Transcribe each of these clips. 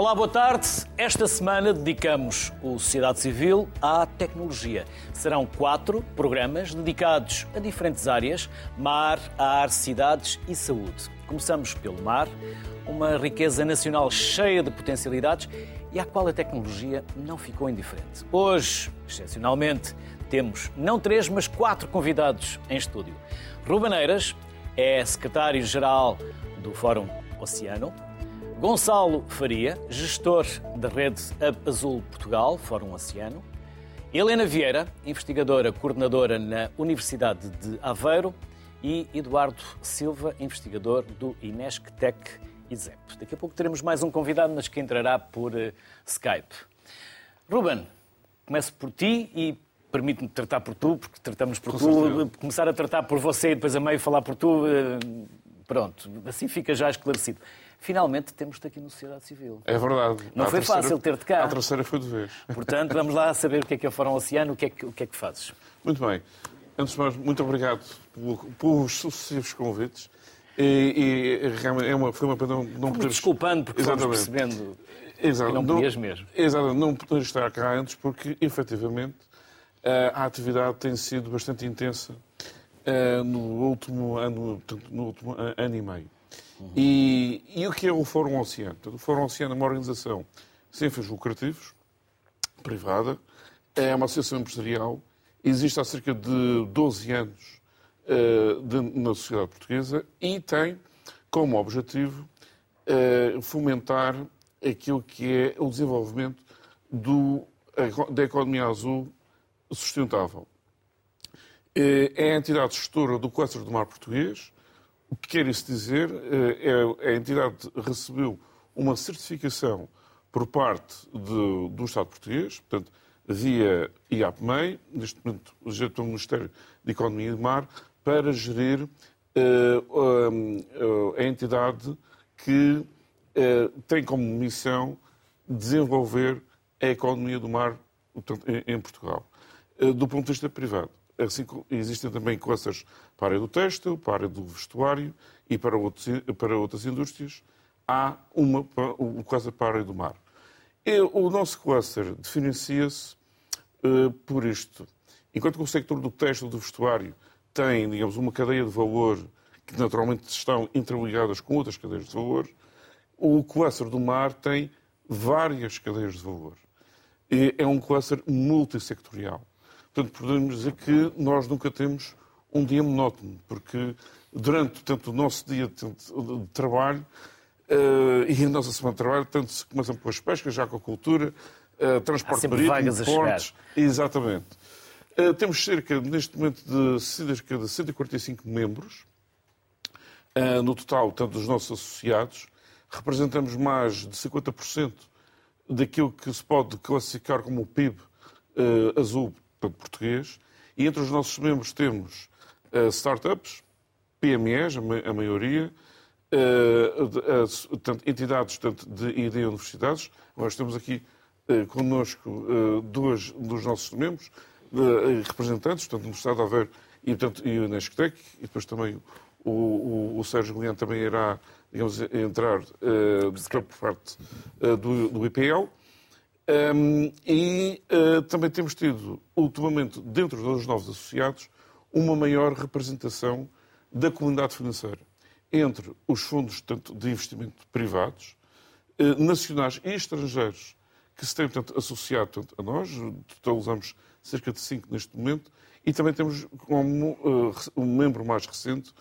Olá, boa tarde. Esta semana dedicamos o Sociedade Civil à tecnologia. Serão quatro programas dedicados a diferentes áreas: mar, ar, cidades e saúde. Começamos pelo mar, uma riqueza nacional cheia de potencialidades e à qual a tecnologia não ficou indiferente. Hoje, excepcionalmente, temos não três, mas quatro convidados em estúdio. Rubaneiras é secretário-geral do Fórum Oceano. Gonçalo Faria, gestor da rede Azul Portugal, Fórum Oceano. Helena Vieira, investigadora coordenadora na Universidade de Aveiro. E Eduardo Silva, investigador do Inesctec ISEP. Daqui a pouco teremos mais um convidado, mas que entrará por uh, Skype. Ruben, começo por ti e permite-me tratar por tu, porque tratamos por Com tu. Certeza. Começar a tratar por você e depois a meio falar por tu, uh, pronto, assim fica já esclarecido finalmente temos-te aqui no Sociedade Civil. É verdade. Não foi terceira, fácil ter-te cá. A terceira foi de vez. Portanto, vamos lá saber o que é que é o Fórum Oceano, o que é que, o que, é que fazes. Muito bem. Antes de mais, muito obrigado pelos sucessivos convites. E, e é uma, foi uma pena não, não poder... Desculpando, porque Exatamente. fomos percebendo Exato. que não podias mesmo. Exatamente. Não poder estar cá antes, porque, efetivamente, a atividade tem sido bastante intensa eh, no último ano, no último ano e meio. E, e, o que é o Fórum Oceano? O Fórum Oceano é uma organização sem fins lucrativos, privada, é uma associação empresarial, existe há cerca de 12 anos uh, de, na sociedade portuguesa e tem como objetivo uh, fomentar aquilo que é o desenvolvimento do, da economia azul sustentável. Uh, é a entidade gestora do cluster do mar português, o que quer isso dizer? É, é, a entidade recebeu uma certificação por parte de, do Estado português, portanto, via IAPMEI, neste momento já pelo Ministério de Economia e do Mar, para gerir uh, uh, a entidade que uh, tem como missão desenvolver a economia do mar portanto, em, em Portugal. do ponto de vista privado, assim, existem também clusters para a área do têxtil, para a área do vestuário e para, outros, para outras indústrias. Há uma, um cluster para a área do mar. E o nosso cluster diferencia-se uh, por isto. Enquanto que o sector do têxtil do vestuário tem, digamos, uma cadeia de valor que naturalmente estão interligadas com outras cadeias de valor, o cluster do mar tem várias cadeias de valor. E é um cluster multissectorial. Portanto, podemos dizer que nós nunca temos um dia monótono, porque durante tanto o nosso dia de trabalho uh, e a nossa semana de trabalho, tanto se começam com as pescas, já com a cultura, uh, transporte marítimo, portos. Exatamente. Uh, temos cerca, neste momento, de cerca de 145 membros, no total, tanto dos nossos associados, representamos mais de 50% daquilo que se pode classificar como o PIB azul português, e entre os nossos membros temos startups, PMEs, a, maioria, uh, uh, entidades tanto de, e de universidades. Nós temos aqui uh, connosco uh, dois dos nossos membros, representantes, tanto no Estado de Aveiro e, portanto, e o Nesctec, e depois também o, o, o Sérgio Guilherme também irá digamos, entrar por parte do, do IPL. Um, e uh, também temos tido, ultimamente, dentro dos novos associados, uma maior representação da comunidade financeira entre os fundos tanto de investimento privados, uh, nacionais e estrangeiros, que se têm portanto, associado a nós, totalizamos cerca de cinco neste momento, e também temos como uh, um membro mais recente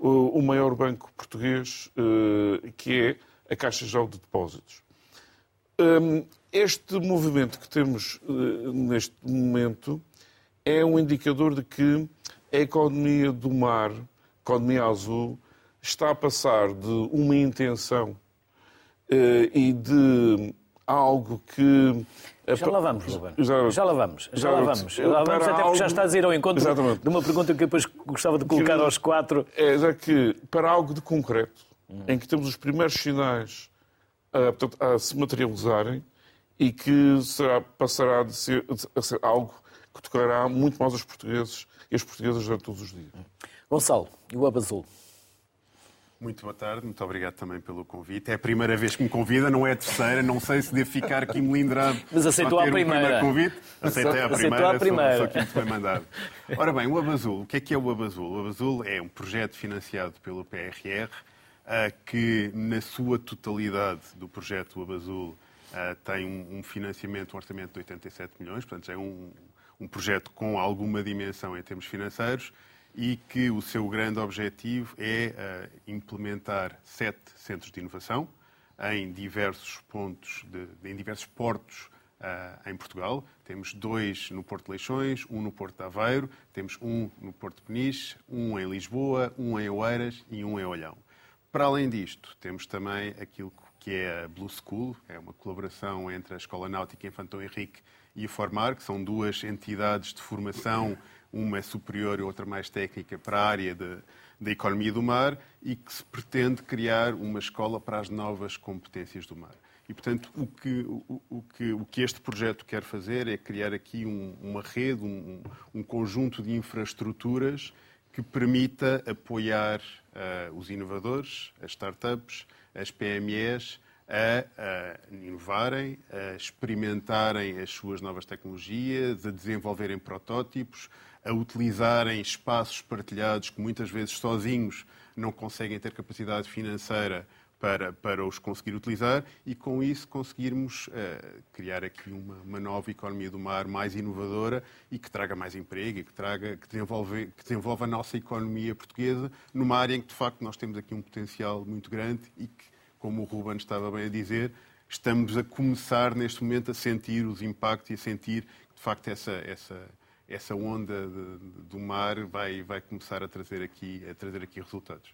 o maior banco português, que é a Caixa Geral de Depósitos. Um, este movimento que temos uh, neste momento é um indicador de que a economia do mar, a economia azul, está a passar de uma intenção uh, e de algo que. Já lá vamos, Ruben. Já, já lá vamos. Já, lá vamos. Já lá vamos, até porque já estás a ir ao encontro Exatamente. de uma pergunta que depois gostava de colocar que, aos quatro. É, já que para algo de concreto, hum. em que temos os primeiros sinais a, portanto, a se materializarem, e que será, passará de ser, a ser algo que tocará muito mais os portugueses e as portuguesas durante todos os dias. Gonçalo, e o Abazul? Muito boa tarde, muito obrigado também pelo convite. É a primeira vez que me convida, não é a terceira, não sei se devo ficar aqui melindrado. Mas aceitou a primeira. convite. Aceitei a primeira, aceitou a primeira. Sou, sou foi mandado. Ora bem, o Abazul, o que é que é o Abazul? O Abazul é um projeto financiado pelo PRR que, na sua totalidade do projeto Abazul, tem um financiamento, um orçamento de 87 milhões, portanto é um, um projeto com alguma dimensão em termos financeiros e que o seu grande objetivo é uh, implementar sete centros de inovação em diversos pontos, de, em diversos portos uh, em Portugal. Temos dois no Porto de Leixões, um no Porto de Aveiro, temos um no Porto de Peniche, um em Lisboa, um em Oeiras e um em Olhão. Para além disto, temos também aquilo que é a Blue School, é uma colaboração entre a Escola Náutica Infantão Henrique e a Formar, que são duas entidades de formação uma é superior e outra mais técnica para a área da economia do mar e que se pretende criar uma escola para as novas competências do mar. E, portanto, o que, o, o que, o que este projeto quer fazer é criar aqui um, uma rede, um, um, conjunto de infraestruturas que permita apoiar uh, os inovadores, as startups, as PMEs, a, a, inovarem, a experimentarem as suas novas tecnologias, a desenvolverem protótipos, a utilizarem espaços partilhados que muitas vezes sozinhos não conseguem ter capacidade financeira para, para os conseguir utilizar e, com isso, conseguirmos uh, criar aqui uma, uma, nova economia do mar mais inovadora e que traga mais emprego e que, traga, que, desenvolve, que desenvolva a nossa economia portuguesa numa área em que, de facto, nós temos aqui um potencial muito grande e que, como o Ruben estava bem a dizer, estamos a começar, neste momento, a sentir os impactos e a sentir, de facto, essa, essa essa onda de, do mar vai, vai começar a trazer, aqui, a trazer aqui resultados.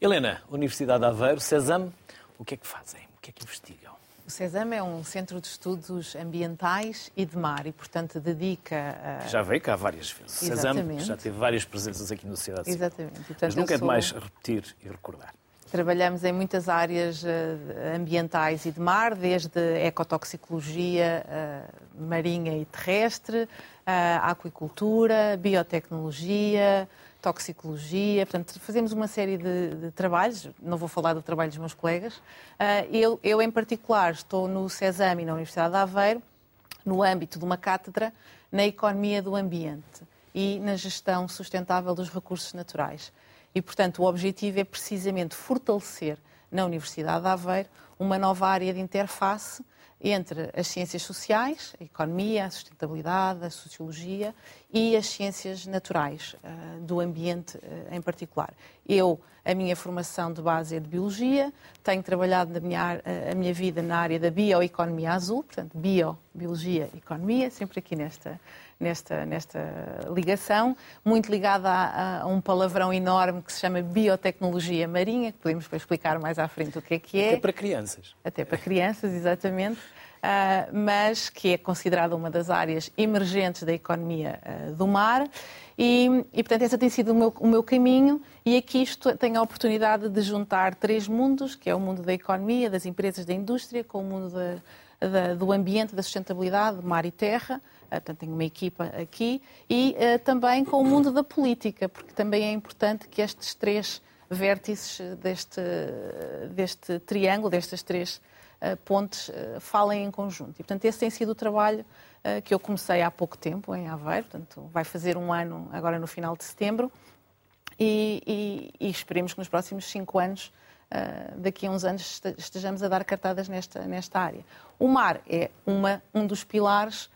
Helena, Universidade de Aveiro, CESAM, o que é que fazem? O que é que investigam? O CESAM é um centro de estudos ambientais e de mar e, portanto, dedica a... Já veio cá várias vezes. Exatamente. CESAM já teve várias presenças aqui na sociedade Exatamente. Portanto, Mas nunca é demais repetir e recordar. Trabalhamos em muitas áreas eh, ambientais e de mar, desde ecotoxicologia eh, marinha e terrestre, a aquicultura, biotecnologia, toxicologia. Portanto, fazemos uma série de, de, trabalhos, não vou falar do trabalho dos meus colegas. Eu, eu, em particular, estou no CESAM e na Universidade de Aveiro, no âmbito de uma cátedra na economia do ambiente e na gestão sustentável dos recursos naturais. E, portanto, o objetivo é precisamente fortalecer na Universidade de Aveiro uma nova área de interface entre as ciências sociais, a economia, a sustentabilidade, a sociologia e as ciências naturais, uh, do ambiente uh, em particular. Eu, a minha formação de base é de biologia, tenho trabalhado na minha, uh, a minha vida na área da bioeconomia azul, portanto, bio, biologia, economia, sempre aqui nesta, nesta, nesta ligação, muito ligada a, a, um palavrão enorme que se chama biotecnologia marinha, que podemos explicar mais à frente o que é que é. Até para crianças. Até para crianças, exatamente. Uh, mas que é considerada uma das áreas emergentes da economia uh, do mar. E, e, portanto, esse tem sido o meu, o meu, caminho, e aqui estou, tenho a oportunidade de juntar três mundos, que é o mundo da economia, das empresas, da indústria, com o mundo da, da, do ambiente, da sustentabilidade, mar e terra, portanto, tenho uma equipa aqui, e uh, também com o mundo da política, porque também é importante que estes três vértices deste, deste triângulo, destas três uh, pontes, uh, falem em conjunto. E, portanto, esse tem sido o trabalho que eu comecei há pouco tempo em Aveiro, portanto, vai fazer um ano agora no final de setembro, e, e, e esperemos que nos próximos cinco anos daqui a uns anos estejamos a dar cartadas nesta, nesta área. O mar é uma, um dos pilares uh,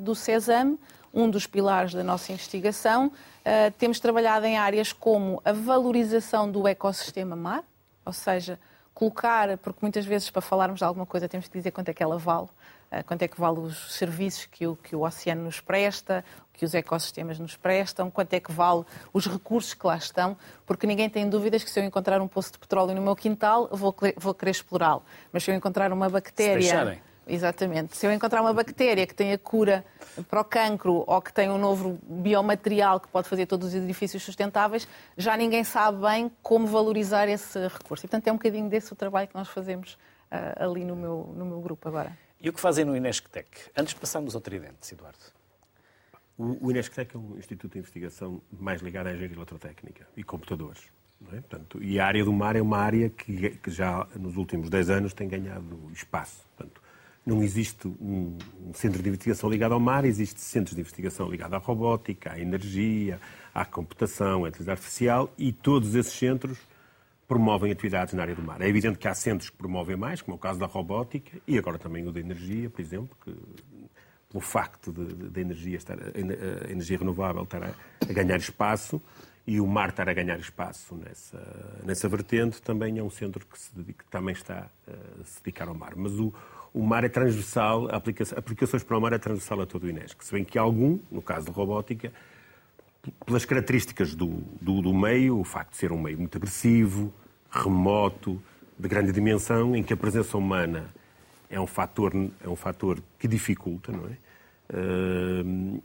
do CESAM, um dos pilares da nossa investigação. Uh, temos trabalhado em áreas como a valorização do ecossistema mar, ou seja, colocar, porque muitas vezes para falarmos de alguma coisa temos que dizer quanto é que ela vale, uh, quanto é que vale os serviços que o, que o oceano nos presta, que os ecossistemas nos prestam, quanto é que vale os recursos que lá estão, porque ninguém tem dúvidas que se eu encontrar um poço de petróleo no meu quintal, vou, vou querer explorá-lo. Mas se eu encontrar uma bactéria Exatamente. Se eu encontrar uma bactéria que tem a cura para o cancro ou que tem um novo biomaterial que pode fazer todos os edifícios sustentáveis, já ninguém sabe bem como valorizar esse recurso. E, portanto, é um bocadinho desse o trabalho que nós fazemos uh, ali no meu, no meu grupo agora. E o que fazem no Inesctec? Antes passamos ao Tridente, Eduardo. O, o Inesctec é um instituto de investigação mais ligado à engenharia eletrotécnica e computadores. É? Portanto, e a área do mar é uma área que, que, já nos últimos 10 anos tem ganhado espaço. Portanto, não existe um, centro de investigação ligado ao mar, existe centros de investigação ligados à robótica, à energia, à computação, à inteligência artificial e todos esses centros promovem atividades na área do mar. É evidente que há centros que promovem mais, como é o caso da robótica e agora também o da energia, por exemplo, que pelo facto da energia, estar, a energia renovável estar a, a, ganhar espaço e o mar estar a ganhar espaço nessa, nessa vertente, também é um centro que, se dedica, que também está a se dedicar ao mar. Mas o, o mar é transversal, aplicações para o mar é transversal a todo o Inesc. Se bem que algum, no caso da robótica, pelas características do, do, do, meio, o facto de ser um meio muito agressivo, remoto, de grande dimensão, em que a presença humana é um fator, é um fator que dificulta, não é? Uh,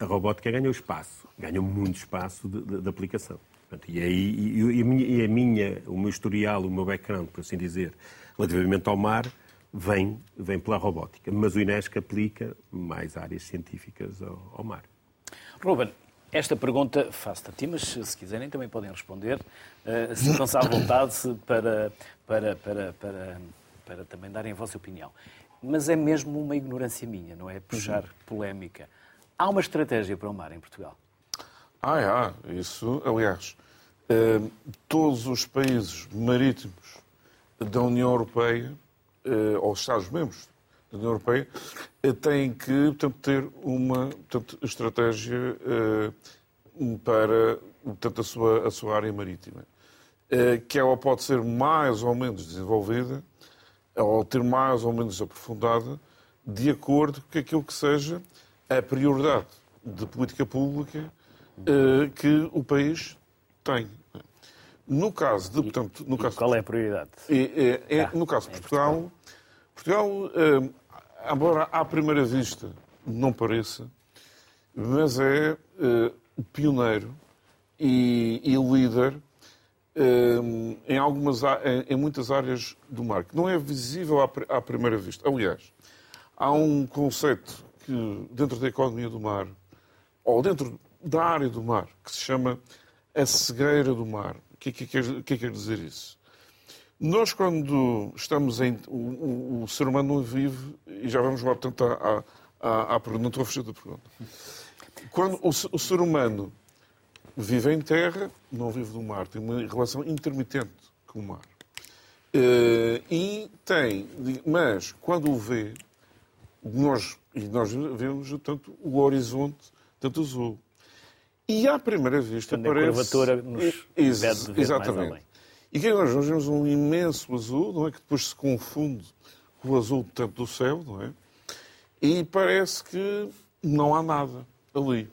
a robótica ganha o espaço, ganha muito espaço de, de, de aplicação. Portanto, e, aí, e, e, a minha, e a minha, o meu historial, o meu background, por assim dizer, relativamente ao mar, vem, vem pela robótica. Mas o INESC aplica mais áreas científicas ao, ao mar. Ruben, esta pergunta faço-te a ti, mas se quiserem também podem responder. Uh, Sintam-se à vontade para, para, para, para, para também darem a vossa opinião. Mas é mesmo uma ignorância minha, não é? Puxar uhum. polémica. Há uma estratégia para o mar em Portugal? Ah, há. Isso, aliás, uh, todos os países marítimos da União Europeia, uh, ou Estados-membros da União Europeia eh, têm que portanto, ter uma portanto, estratégia uh, para portanto, a, sua, a sua área marítima, que ela pode ser mais ou menos desenvolvida ou ter mais ou menos aprofundada de acordo com aquilo que seja a prioridade de política pública que o país tem. No caso de, portanto, no e caso qual é a prioridade? É, é, é, no caso de Portugal, Portugal, eh, embora à primeira vista não pareça, mas é eh, pioneiro e, e líder eh, em, algumas, em, muitas áreas do mar, que não é visível à, à primeira vista. Aliás, há um conceito que, dentro da economia do mar, ou dentro da área do mar, que se chama a cegueira do mar. O que, que, que, que quer dizer isso? Nós, quando estamos em. O, o, o, ser humano não vive, e já vamos lá, portanto, à, à, à pergunta, não estou a fechar da pergunta. Quando o, o, ser humano vive em terra, não vive no mar, tem uma relação intermitente com o mar. Uh, e tem, mas quando o vê, nós, e nós vemos tanto o horizonte, tanto azul. E à primeira vista Quando parece... a curvatura nos ex exatamente. E que nós vemos um imenso azul, não é? Que depois se confunde com o azul tanto do céu, não é? E parece que não há nada ali.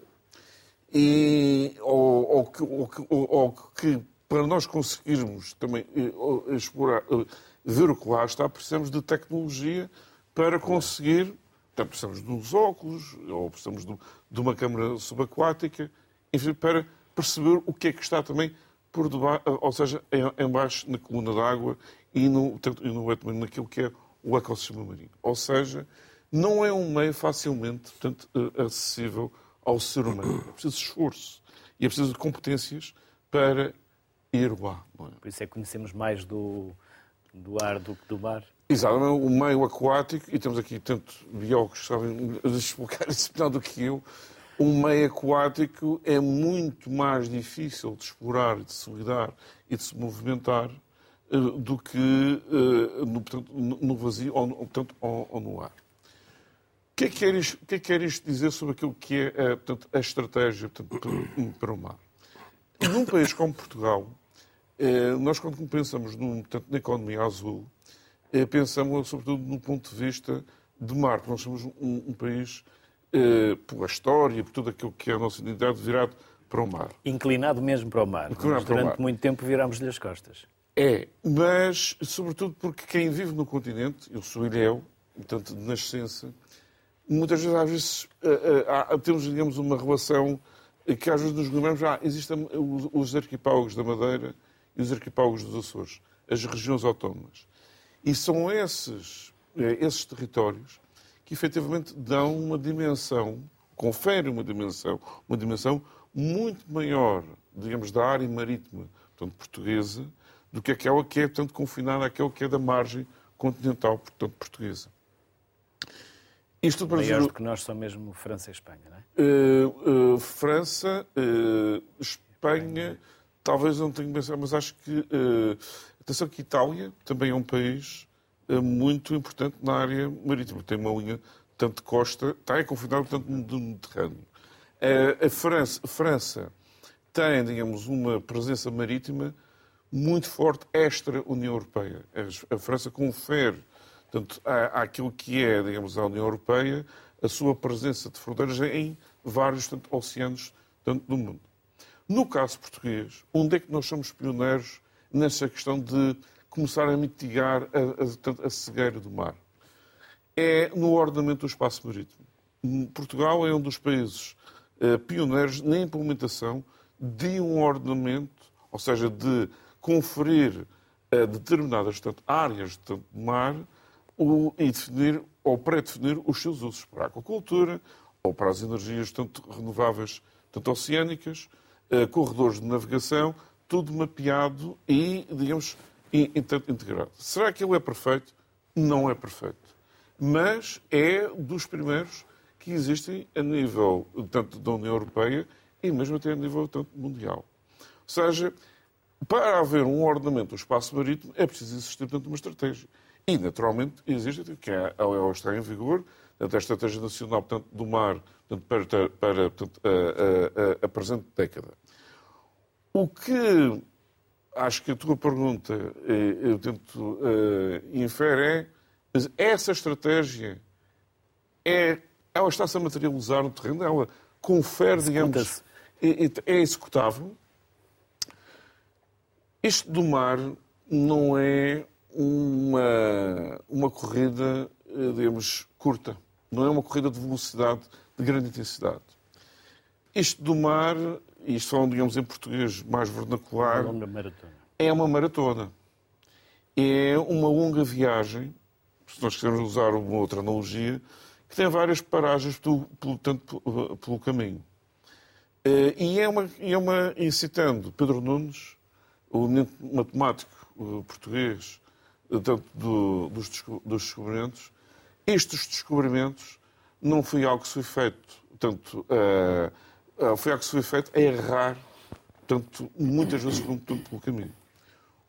E, ou, ou, que, ou, ou que para nós conseguirmos também eh, explorar, eh, ver o que lá está, precisamos de tecnologia para conseguir. Então, precisamos de uns óculos, ou precisamos de, de uma câmara subaquática, enfim, para perceber o que é que está também por ou seja, embaixo na coluna d'água e no, e no, naquilo que é o ecossistema marinho. Ou seja, não é um meio facilmente portanto, eh, acessível ao ser humano. É preciso esforço e é preciso de competências para ir lá. É? Por isso é que conhecemos mais do, do ar do que do mar. Exatamente, o meio aquático, e temos aqui tanto biólogos que sabem explicar isso melhor do que eu, o meio aquático é muito mais difícil de explorar, de se lidar e de se movimentar eh, do que eh, no, portanto, no vazio ou, portanto, ou, ou, no ar. O que, é que, quer isto, é que isto dizer sobre aquilo que é eh, portanto, a estratégia portanto, para o mar? Num país como Portugal, nós quando pensamos num, portanto, na economia azul, pensamos sobretudo no ponto de vista de mar, porque nós somos um, um país eh, pela história, por tudo aquilo que é a nossa identidade, virado para o mar. Inclinado mesmo para o mar. Inclinado durante mar. muito tempo virámos-lhe as costas. É, mas sobretudo porque quem vive no continente, eu sou ilhéu, portanto, de nascença, muitas vezes, às vezes, uh, uh, temos, digamos, uma relação que às vezes nos lembramos, ah, existem os arquipélagos da Madeira e os arquipélagos dos Açores, as regiões autónomas. E são esses, esses territórios que efetivamente dão uma dimensão, conferem uma dimensão, uma dimensão muito maior, digamos, da área marítima portanto, portuguesa, do que aquela que é, portanto, confinada àquela que é da margem continental, portanto, portuguesa. Isto para Maiores dizer... do que nós são mesmo França e Espanha, não é? Uh, uh, França, uh, Espanha, talvez não tenha pensado, mas acho que... atenção que Itália também é um país muito importante na área marítima. Tem uma linha tanto de costa, está é confinado tanto no Mediterrâneo. A França, a França tem, digamos, uma presença marítima muito forte extra-União Europeia. A França confere portanto, àquilo que é, digamos, a União Europeia, a sua presença de fronteiras em vários tanto, oceanos tanto, do mundo. No caso português, onde é que nós somos pioneiros nessa questão de começar a mitigar a, a, a cegueira do mar? É no ordenamento do espaço marítimo. Portugal é um dos países eh, pioneiros na implementação de um ordenamento, ou seja, de conferir a eh, determinadas tanto, áreas de mar o, e definir ou pré-definir os seus usos para a aquacultura ou para as energias tanto renováveis, tanto oceânicas, eh, corredores de navegação, tudo mapeado e, digamos, integrado. Será que ele é perfeito? Não é perfeito. Mas é dos primeiros que existem a nível tanto da União Europeia e mesmo até a nível tanto mundial. Ou seja, para haver um ordenamento do espaço marítimo é preciso existir portanto, uma estratégia. E, naturalmente, existe, que é, ela está em vigor, a Estratégia Nacional portanto, do Mar portanto, para, para portanto, a, a, a, presente década. O que acho que a tua pergunta eh, eu tento uh, é essa estratégia é, ela está-se a materializar no terreno, ela confere, digamos, é, é executável. Isto do mar não é uma, uma corrida, eh, digamos, curta. Não é uma corrida de velocidade de grande intensidade. Isto do mar, e isto falando, digamos, em português mais vernacular, uma longa maratona. é uma maratona. É uma longa viagem, se nós quisermos usar uma outra analogia, que tem várias paragens pelo, pelo, tanto, pelo caminho. Eh, e é uma, é uma incitando Pedro Nunes, o matemático português, tanto do, dos, dos descobrimentos. Estes descobrimentos não foi algo que se foi feito, tanto, uh, foi algo que se foi feito a errar, tanto, muitas vezes tanto pelo caminho.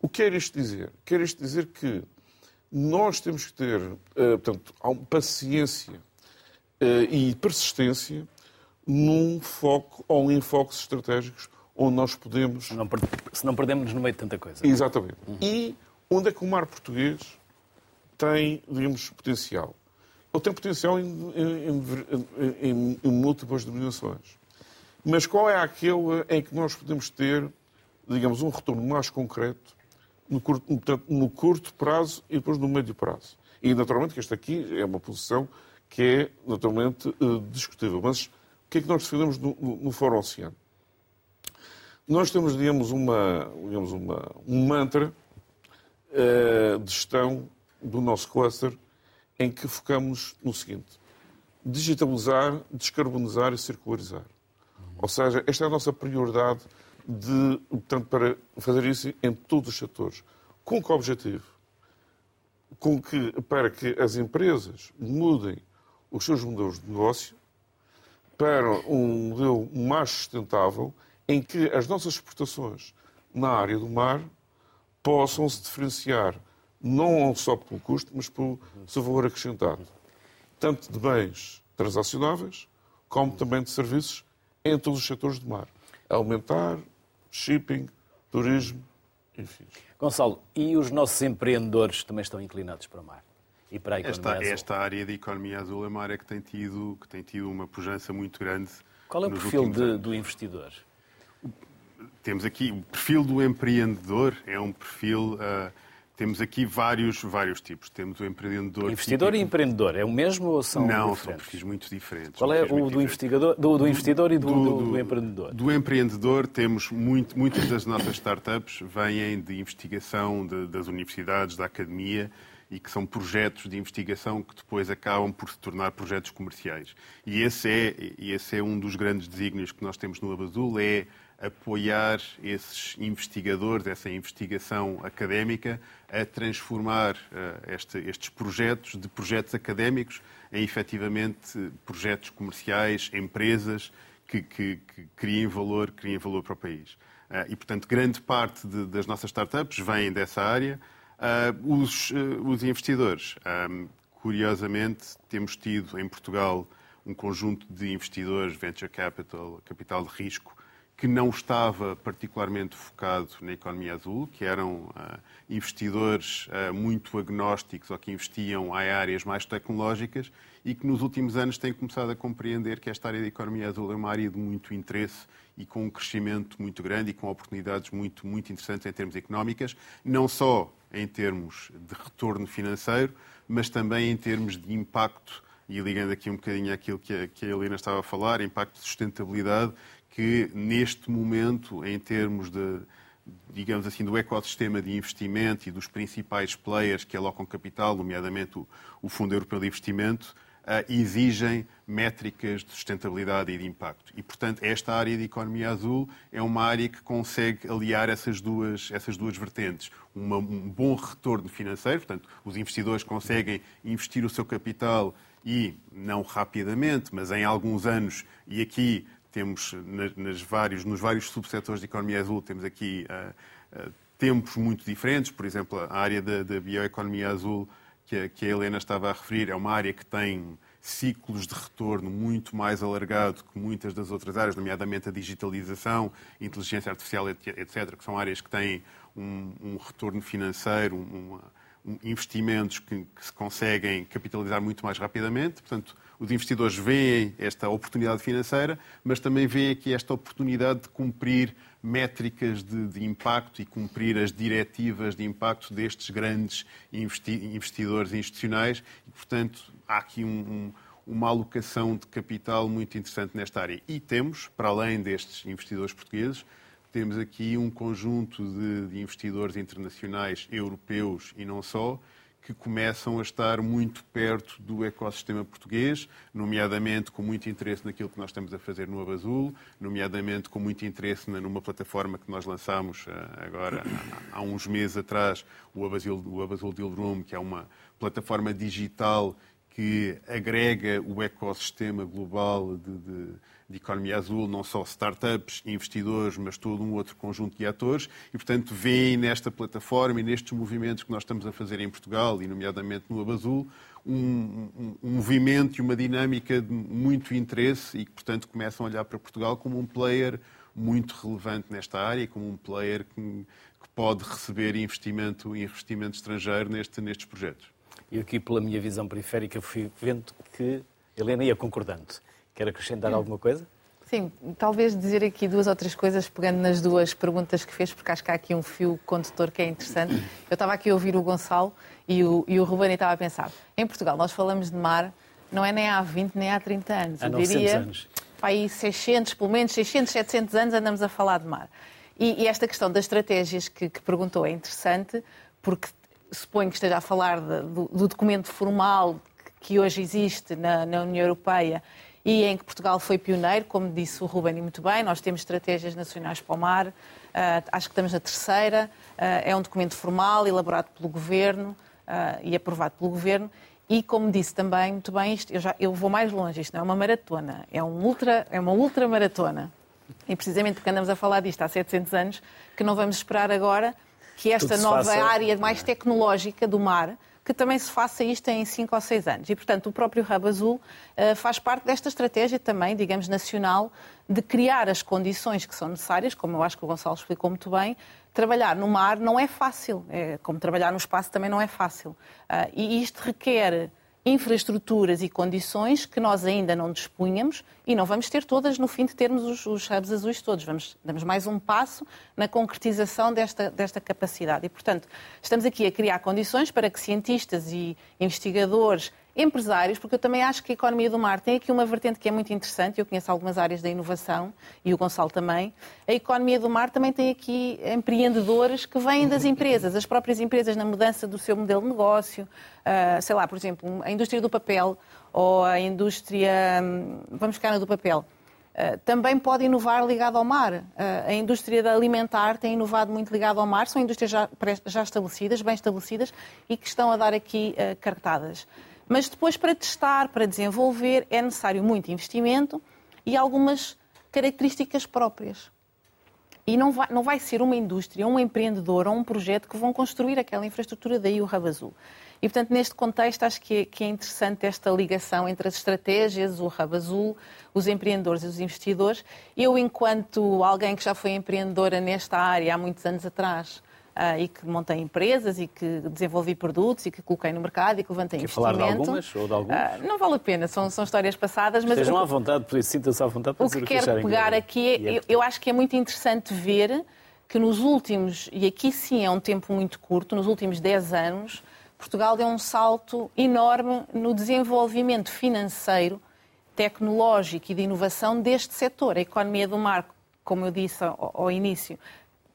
O que quer isto dizer? Quer isto dizer que nós temos que ter, uh, portanto, paciência uh, e persistência num foco ou em focos estratégicos onde nós podemos. Não, se não perdemos no meio de tanta coisa. Exatamente. Uhum. E Onde é que o mar português tem, digamos, potencial? Ele tem potencial em, em, em, em múltiplas dimensões. Mas qual é aquele em que nós podemos ter, digamos, um retorno mais concreto no curto, no curto prazo e depois no médio prazo? E, naturalmente, que esta aqui é uma posição que é, naturalmente, uh, discutível. Mas o que é que nós defendemos no, no, no Fórum Oceano? Nós temos, digamos, uma, digamos uma, um mantra eh, de gestão do nosso cluster em que focamos no seguinte: digitalizar, descarbonizar e circularizar. Ou seja, esta é a nossa prioridade de, portanto, para fazer isso em todos os setores. Com que objetivo? Com que, para que as empresas mudem os seus modelos de negócio para um modelo mais sustentável em que as nossas exportações na área do mar possam se diferenciar não só pelo custo, mas pelo seu valor acrescentado, tanto de bens transacionáveis como também de serviços em todos os setores do mar. Aumentar, shipping, turismo, enfim. Gonçalo, e os nossos empreendedores também estão inclinados para o mar? E para a economia esta, azul? Esta área de economia azul é uma área que tem tido, que tem tido uma pujança muito grande. Qual é o perfil de, do investidor? temos aqui o perfil do empreendedor, é um perfil. Uh, temos aqui vários, vários tipos. Temos o empreendedor. Investidor típico. e empreendedor é o mesmo ou são Não, diferentes? são perfis muito diferentes. Qual é o do, investigador, do, do investidor e do, do, do, empreendedor? Do empreendedor temos muito, muitas das nossas startups vêm de investigação de, das universidades, da academia e que são projetos de investigação que depois acabam por se tornar projetos comerciais. E esse é, esse é um dos grandes desígnios que nós temos no Abazul, é apoiar esses investigadores, essa investigação académica, a transformar uh, este, estes projetos de projetos académicos em efetivamente projetos comerciais, empresas que, que, que criem valor, criem valor para o país. Uh, e, portanto, grande parte de, das nossas startups vêm dessa área. Uh, os, os, investidores, um, curiosamente, temos tido em Portugal um conjunto de investidores, venture capital, capital de risco, que não estava particularmente focado na economia azul, que eram uh, investidores uh, muito agnósticos ou que investiam em áreas mais tecnológicas e que nos últimos anos têm começado a compreender que esta área da economia azul é uma área de muito interesse e com um crescimento muito grande e com oportunidades muito, muito interessantes em termos económicas, não só em termos de retorno financeiro, mas também em termos de impacto e ligando aqui um bocadinho àquilo que a, que a Helena estava a falar, impacto de sustentabilidade que neste momento, em termos de, digamos assim, do ecossistema de investimento e dos principais players que alocam capital, nomeadamente o, o Fundo Europeu de Investimento, uh, exigem métricas de sustentabilidade e de impacto. E, portanto, esta área de economia azul é uma área que consegue aliar essas duas, essas duas vertentes. Uma, um bom retorno financeiro, portanto, os investidores conseguem investir o seu capital e, não rapidamente, mas em alguns anos, e aqui temos nas vários, nos vários subsetores de economia azul, temos aqui uh, uh, tempos muito diferentes. Por exemplo, a área da, bioeconomia azul que a, que a, Helena estava a referir é uma área que tem ciclos de retorno muito mais alargado que muitas das outras áreas, nomeadamente a digitalização, inteligência artificial, etc., que são áreas que têm um, um retorno financeiro, um, um, investimentos que, que se conseguem capitalizar muito mais rapidamente. Portanto, os investidores veem esta oportunidade financeira, mas também veem aqui esta oportunidade de cumprir métricas de, de impacto e cumprir as diretivas de impacto destes grandes investi investidores institucionais e, portanto, há aqui um, um, uma alocação de capital muito interessante nesta área. E temos, para além destes investidores portugueses, temos aqui um conjunto de, de investidores internacionais, europeus e não só, que começam a estar muito perto do ecossistema português, nomeadamente com muito interesse naquilo que nós estamos a fazer no Abazul, nomeadamente com muito interesse numa plataforma que nós lançámos eh, agora há uns meses atrás, o Abazul, o Abazul Deal Room, que é uma plataforma digital que agrega o ecossistema global de, de de economia azul, não só startups, investidores, mas todo um outro conjunto de atores, e, portanto, veem nesta plataforma e nestes movimentos que nós estamos a fazer em Portugal, e nomeadamente no Abazul, um, um, um movimento e uma dinâmica de muito interesse e que, portanto, começam a olhar para Portugal como um player muito relevante nesta área como um player que, que pode receber investimento, investimento estrangeiro neste, nestes projetos. E aqui, pela minha visão periférica, fui vendo que Helena ia concordando. Quer acrescentar alguma coisa? Sim, talvez dizer aqui duas ou três coisas, pegando nas duas perguntas que fez, porque acho que há aqui um fio condutor que é interessante. Eu estava aqui a ouvir o Gonçalo e o, e o Ruben e estava a pensar. Em Portugal, nós falamos de mar, não é nem há 20 nem há 30 anos. Há 900 diria, anos. Aí 600, pelo menos 600, 700 anos andamos a falar de mar. E, e esta questão das estratégias que, que, perguntou é interessante, porque suponho que esteja a falar de, do, do, documento formal que hoje existe na, na União Europeia e em que Portugal foi pioneiro, como disse o Ruben muito bem, nós temos estratégias nacionais para o mar, uh, acho que estamos na terceira, uh, é um documento formal, elaborado pelo Governo uh, e aprovado pelo Governo, e como disse também muito bem, isto, eu, já, eu vou mais longe, isto não é uma maratona, é, um ultra, é uma ultramaratona. E precisamente porque andamos a falar disto há 700 anos, que não vamos esperar agora que esta nova faça... área mais tecnológica do mar que também se faça isto em 5 ou 6 anos. E, portanto, o próprio Hub Azul uh, faz parte desta estratégia também, digamos, nacional, de criar as condições que são necessárias, como eu acho que o Gonçalo explicou muito bem, trabalhar no mar não é fácil, é, como trabalhar no espaço também não é fácil. Uh, e isto requer infraestruturas e condições que nós ainda não dispunhamos e não vamos ter todas no fim de termos os, os hubs azuis todos. Vamos, damos mais um passo na concretização desta, desta capacidade. E, portanto, estamos aqui a criar condições para que cientistas e investigadores empresários, porque eu também acho que a economia do mar tem aqui uma vertente que é muito interessante, eu conheço algumas áreas da inovação e o Gonçalo também. A economia do mar também tem aqui empreendedores que vêm das empresas, as próprias empresas na mudança do seu modelo de negócio, uh, sei lá, por exemplo, a indústria do papel ou a indústria, hum, vamos ficar na do papel. Uh, também pode inovar ligado ao mar. Uh, a indústria alimentar tem inovado muito ligado ao mar, são indústrias já, já estabelecidas, bem estabelecidas e que estão a dar aqui uh, cartadas. Mas depois, para testar, para desenvolver, é necessário muito investimento e algumas características próprias. E não vai, não vai ser uma indústria, um empreendedor ou um projeto que vão construir aquela infraestrutura, daí o Hub Azul. E, portanto, neste contexto, acho que é, que é interessante esta ligação entre as estratégias, o Hub Azul, os empreendedores e os investidores. Eu, enquanto alguém que já foi empreendedora nesta área há muitos anos atrás, Uh, e que montei empresas e que desenvolvi produtos e que coloquei no mercado e que levantei Quer investimento. falar de algumas ou de alguns? Uh, não vale a pena, são, são histórias passadas. Mas Estejam o, à vontade, por isso sinta-se à vontade para o que quero pegar aqui é, é, eu, eu acho que é muito interessante ver que nos últimos, e aqui sim é um tempo muito curto, nos últimos 10 anos, Portugal deu um salto enorme no desenvolvimento financeiro, tecnológico e de inovação deste setor. A economia do mar, como eu disse ao início,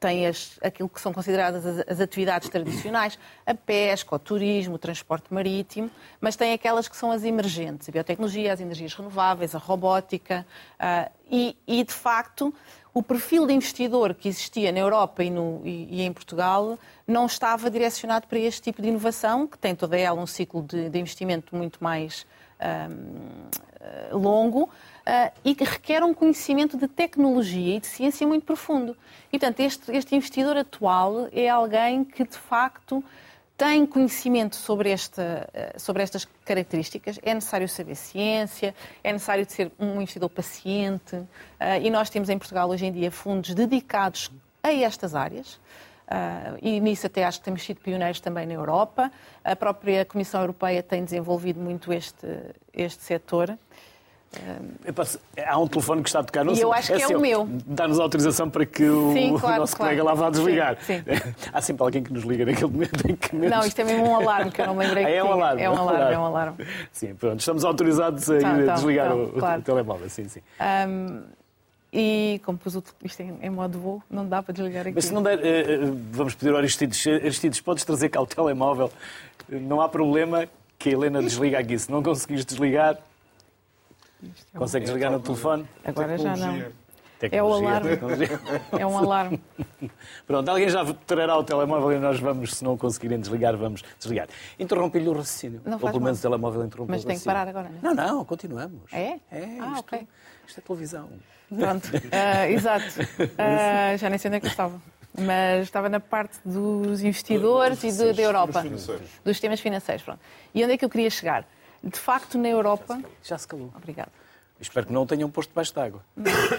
tem as, aquilo que são consideradas as, as, atividades tradicionais, a pesca, o turismo, o transporte marítimo, mas tem aquelas que são as emergentes, a biotecnologia, as energias renováveis, a robótica, uh, e, e, de facto, o perfil de investidor que existia na Europa e, no, e, e, em Portugal não estava direcionado para este tipo de inovação, que tem toda ela um ciclo de, de investimento muito mais um, longo, uh, e que requer um conhecimento de tecnologia e de ciência muito profundo. E, portanto, este, este investidor atual é alguém que, de facto, tem conhecimento sobre, esta, ah, sobre estas características, é necessário saber ciência, é necessário ser um investidor paciente, uh, e nós temos em Portugal hoje em dia fundos dedicados a estas áreas. Uh, e nisso até acho que temos sido pioneiros também na Europa. A própria Comissão Europeia tem desenvolvido muito este, este setor. Passo, há um telefone que está a tocar. Não e eu acho que é, é o meu. Dá-nos autorização para que o, sim, claro, o nosso claro. colega lá vá desligar. Sim, sim. Há sempre alguém que nos liga naquele momento em que menos... Não, isto é mesmo um alarme, que eu não lembrei ah, é um alarme, é um alarme, é um alarme. Sim, pronto. Estamos autorizados a então, então, desligar então, o, telemóvel. Sim, sim. Um, e como pus isto em, em, modo voo, não dá para desligar aqui. Mas se não der, uh, vamos pedir ao Aristides, Aristides, podes trazer cá o telemóvel. Não há problema que a Helena desliga aqui. Se não conseguires desligar, é Consegues ligar no telefone? Agora já não. É o alarme. É um alarme. Pronto, alguém já trará o telemóvel e nós vamos, se não conseguirem desligar, vamos desligar. Interrompi-lhe o raciocínio. Não Ou pelo menos o telemóvel interrompeu Mas tem que parar agora, não é? Não, não, continuamos. É? É, ah, isto, ok. Isto é televisão. Pronto, uh, exato. Uh, já nem sei onde é que eu estava. Mas estava na parte dos investidores e do, da Europa. Dos, dos sistemas financeiros. Pronto. E onde é que eu queria chegar? De facto, na Europa. Já se calou. Obrigada. Espero que não tenham posto debaixo d'água.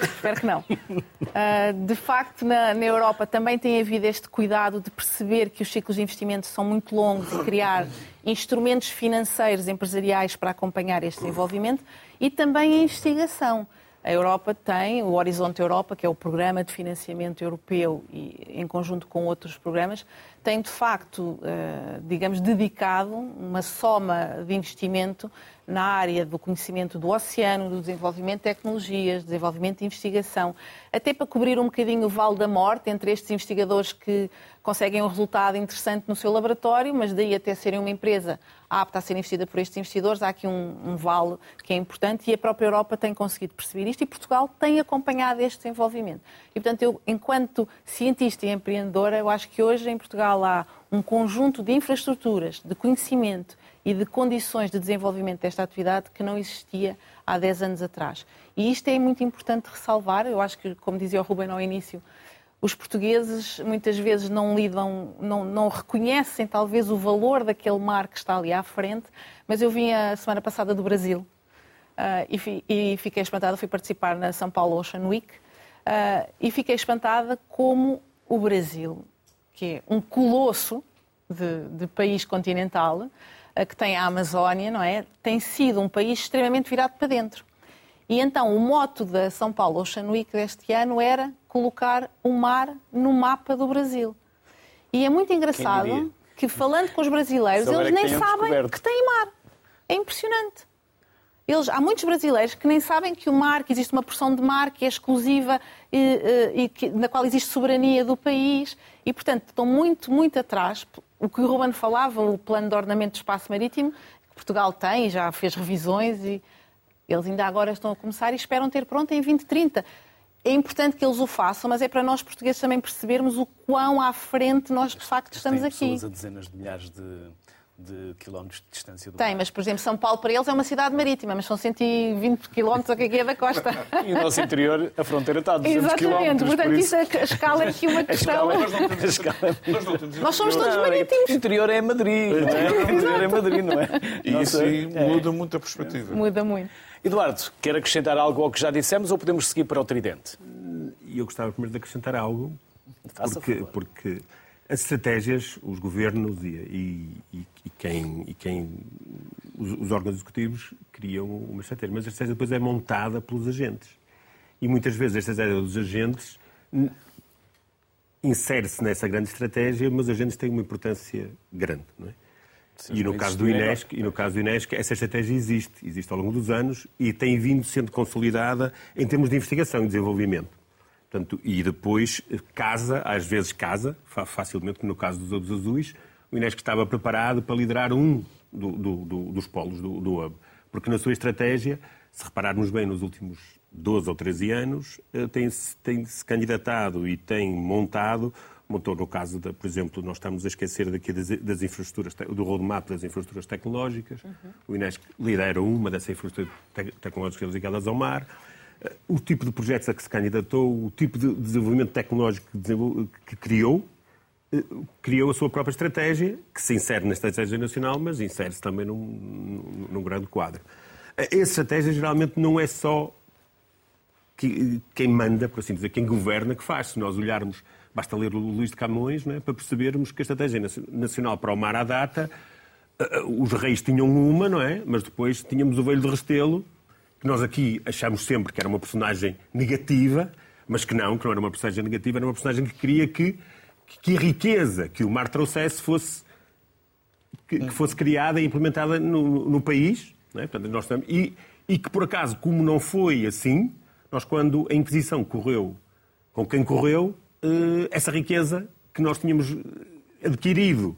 Espero que não. Uh, de facto, na, na, Europa também tem havido este cuidado de perceber que os ciclos de investimento são muito longos e criar instrumentos financeiros empresariais para acompanhar este desenvolvimento e também a investigação. A Europa tem o Horizonte Europa, que é o programa de financiamento europeu e em conjunto com outros programas, tem de facto, eh, digamos, dedicado uma soma de investimento na área do conhecimento do oceano, do desenvolvimento de tecnologias, desenvolvimento de investigação, até para cobrir um bocadinho o vale da morte entre estes investigadores que conseguem um resultado interessante no seu laboratório, mas daí até serem uma empresa apta a ser investida por estes investidores, há aqui um, um vale que é importante e a própria Europa tem conseguido perceber isto e Portugal tem acompanhado este desenvolvimento. E, portanto, eu, enquanto cientista e empreendedora, eu acho que hoje em Portugal há um conjunto de infraestruturas, de conhecimento e de condições de desenvolvimento desta atividade que não existia há 10 anos atrás. E isto é muito importante ressalvar. Eu acho que, como dizia o Ruben ao início, os portugueses muitas vezes não lidam, não, não, reconhecem talvez o valor daquele mar que está ali à frente, mas eu vim a semana passada do Brasil uh, e, fi, e, fiquei espantada, fui participar na São Paulo Ocean Week uh, e fiquei espantada como o Brasil, que é um colosso de, de país continental, que tem a Amazónia, não é? Tem sido um país extremamente virado para dentro. E então o moto da São Paulo Ocean Week deste ano era colocar o mar no mapa do Brasil. E é muito engraçado que, falando com os brasileiros, eles nem sabem descoberto. que têm mar. É impressionante. Eles, há muitos brasileiros que nem sabem que o mar, que existe uma porção de mar que é exclusiva e, e que, na qual existe soberania do país e, portanto, estão muito, muito atrás. O que o Ruben falava, o plano de ordenamento do espaço marítimo, que Portugal tem, já fez revisões e Eles ainda agora estão a começar e esperam ter pronto em 2030. É importante que eles o façam, mas é para nós portugueses também percebermos o quão à frente nós de facto estamos aqui. pessoas a dezenas de milhares de, de quilómetros de distância do Tem, mar. mas por exemplo, São Paulo para eles é uma cidade marítima, mas são 120 quilómetros que é que é da costa. E o nosso interior, a fronteira está a 200 Exatamente, quilómetros. portanto, por isso, a escala é aqui uma questão. escala, a escala Nós não temos Nós somos todos marítimos. O interior é Madrid, não é? O interior é Madrid, não é? E isso é. muda muito a perspectiva. Muda muito. Eduardo, quer acrescentar algo ao que já dissemos ou podemos seguir para o tridente? Eu gostava primeiro de acrescentar algo, Faça porque, favor. porque as estratégias, os governos e, e- e- quem, e quem os, os órgãos executivos criam uma estratégia, mas a estratégia depois é montada pelos agentes. E muitas vezes a estratégia dos agentes insere-se nessa grande estratégia, mas os agentes têm uma importância grande. Não é? E no, caso do existirem, Inesc, e no caso do Inesc, essa estratégia existe, existe ao longo dos anos e tem vindo sendo consolidada em termos de investigação e desenvolvimento. Portanto, e depois eh, casa, às vezes casa, fa- facilmente, como no caso dos Hubs Azuis, o Inesc estava preparado para liderar um do- do- do- dos polos do, do. Porque na sua estratégia, se repararmos bem nos últimos 12 ou 13 anos, eh, tem-se tem-se candidatado e tem montado, montou no caso, da, por exemplo, nós estamos a esquecer daqui das, das infraestruturas, do roadmap das infraestruturas tecnológicas, o Inesc lidera uma dessas infraestruturas te- tecnológicas ligadas ao mar, o tipo de projetos a que se candidatou, o tipo de desenvolvimento tecnológico que, criou, eh, criou a sua própria estratégia, que se insere na estratégia nacional, mas insere-se também num, num- grande quadro. Eh, Essa estratégia geralmente não é só que- quem manda, por assim dizer, quem governa que faz. Se nós olharmos, basta ler o Luís de Camões é, para percebermos que a estratégia nacio- nacional para o mar à data, eh, os reis tinham uma, não é? Mas depois tínhamos o velho de Restelo, que nós aqui achamos sempre que era uma personagem negativa, mas que não, que não era uma personagem negativa, era uma personagem que queria que, que a riqueza que o mar trouxesse fosse que, que fosse criada e implementada no, no país, é? Portanto, nós estamos, e, e que, por acaso, como não foi assim, nós, quando a Inquisição correu com quem correu, eh, essa riqueza que nós tínhamos adquirido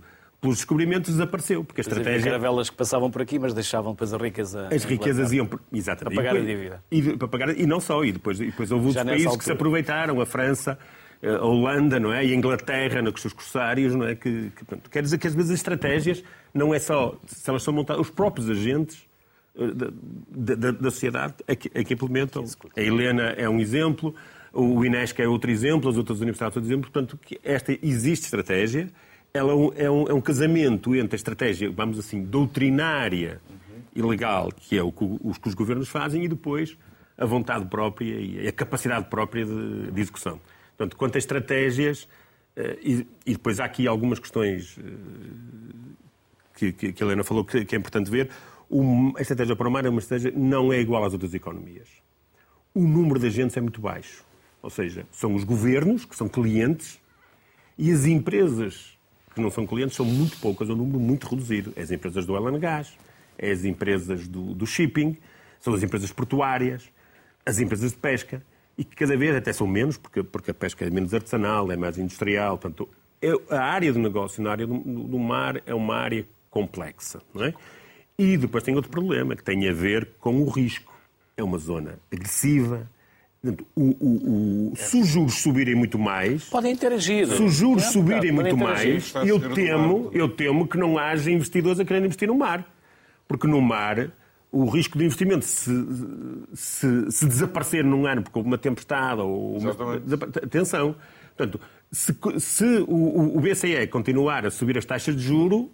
pelos descobrimentos desapareceu, porque a Havia estratégia... caravelas que passavam por aqui, mas deixavam depois a riqueza. As riquezas iam. por- Exatamente. Para pagar a dívida. E, para pagar, e não só, e depois, e depois houve Já outros países que se altura. aproveitaram, a França, eh, a Holanda, não é? E a Inglaterra, né, com os seus corsários, não é? Que, que, pronto, quer dizer que às vezes as estratégias não é só. Se elas são montadas, os próprios agentes eh, da, da- da- da sociedade é que, é que implementam. A Helena é um exemplo, o Inesc é outro exemplo, as outras universidades são outro exemplo. Portanto, esta existe estratégia. Ela é um, é um- é um casamento entre a estratégia, vamos assim, doutrinária e legal, que é o que os, que os governos fazem, e depois a vontade própria e a capacidade própria de, de execução. Portanto, quanto a estratégias, eh, e, e depois há aqui algumas questões eh, que, que, que a Helena falou que, que é importante ver. A estratégia para o mar é uma estratégia não é igual às outras economias. O número de agentes é muito baixo. Ou seja, são os governos, que são clientes, e as empresas que não são clientes são muito poucas, é um número muito reduzido. As empresas do and gas, as empresas do, do shipping, são as empresas portuárias, as empresas de pesca, e que cada vez até são menos, porque, porque a pesca é menos artesanal, é mais industrial. Portanto, é- a área do negócio na área do, do mar é uma área complexa. Não é? E depois tem outro problema, que tem a ver com o risco. É uma zona agressiva. O- o- o- se os juros subirem muito mais, Podem interagir. se os juros É, subirem muito mais, eu temo, eu temo que não haja investidores a querer investir no mar. Porque no mar, o risco de investimento, se, se, se desaparecer num ano porque houve uma tempestade ou uma... Atenção. Portanto, se, se o, o BCE continuar a subir as taxas de juro,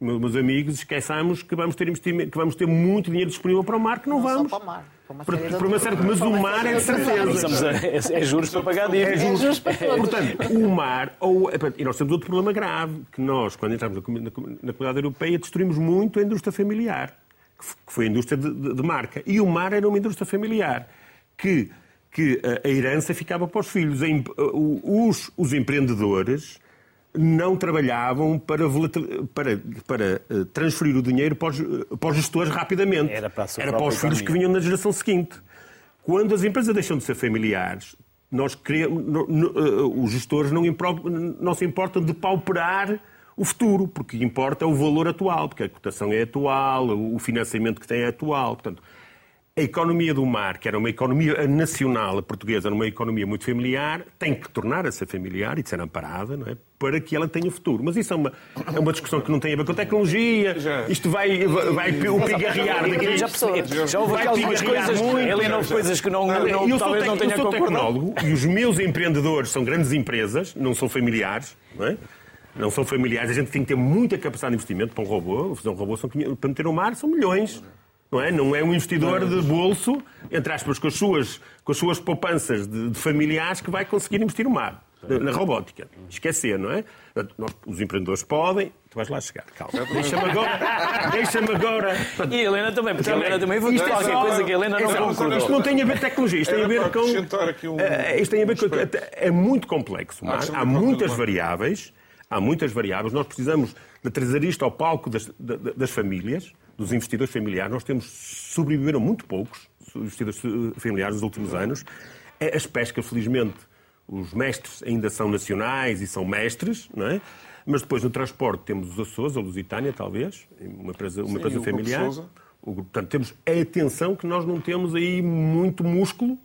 meus amigos, esqueçamos que vamos ter que vamos ter muito dinheiro disponível para o mar, que não, Não vamos. só para o mar. Para uma série por uma série mas para o mar é de certeza. a- é, é juros para pagar dívidas. É juros para todos. Portanto, o mar, ou, e nós temos outro problema grave, que nós, quando entramos na, na na comunidade europeia, destruímos muito a indústria familiar, que foi a indústria de, de- de marca. E o mar era uma indústria familiar, que, que a, a herança ficava para os filhos. Os, os empreendedores não trabalhavam para, para, para eh, transferir o dinheiro para os, eh, para os gestores rapidamente. Era para Era para os filhos que vinham na geração seguinte. Quando as empresas deixam de ser familiares, nós queremos, no- no- eh, os gestores não, não se importam de pauperar o futuro, porque importa é o valor atual, porque a cotação é atual, o financiamento que tem é atual. Portanto, a economia do mar, que era uma economia nacional, a portuguesa, uma economia muito familiar, tem que tornar a ser familiar e de ser amparada, não é? Para que ela tenha futuro. Mas isso é uma, é uma discussão que não tem a ver com tecnologia. Isto vai, vai, vai o pigarrear daqui. Já percebi. Já houve pigarrear coisas, muito. Helena, houve coisas que não, não, eu sou, talvez não tenha eu sou tecnólogo e os meus empreendedores são grandes empresas, não são familiares, não é? Não são familiares. A gente tem que ter muita capacidade de investimento para um robô. Fazer um robô são, 500 para meter no mar são milhões. Não é? não é um investidor de bolso, entre aspas, com as suas, com as suas poupanças de, de familiares que vai conseguir investir no mar, na, robótica. Esquecer, não é? Nós- os empreendedores podem. Tu vais lá chegar, calma. Deixa-me agora. Deixa-me agora. E a Helena também, porque a Helena também Isto votou é qualquer só- coisa que a Helena é não só- concordou. Isto não tem a ver com tecnologia, isto tem a ver com. um- Eh, Isto tem a ver com. É muito complexo. Ah, questão Há própria muitas variáveis. Há muitas variáveis. Nós precisamos de trazer isto ao palco das, da- da- das famílias, dos investidores familiares. Nós temos sobreviveram muito poucos investidores eh, familiares nos últimos anos. Eh, As pescas, felizmente, os mestres ainda são nacionais e são mestres, não é? Mas depois no transporte temos os Açores, a Lusitânia, talvez, uma empresa, uma empresa familiar. O grupo- Portanto, temos a atenção que nós não temos aí muito músculo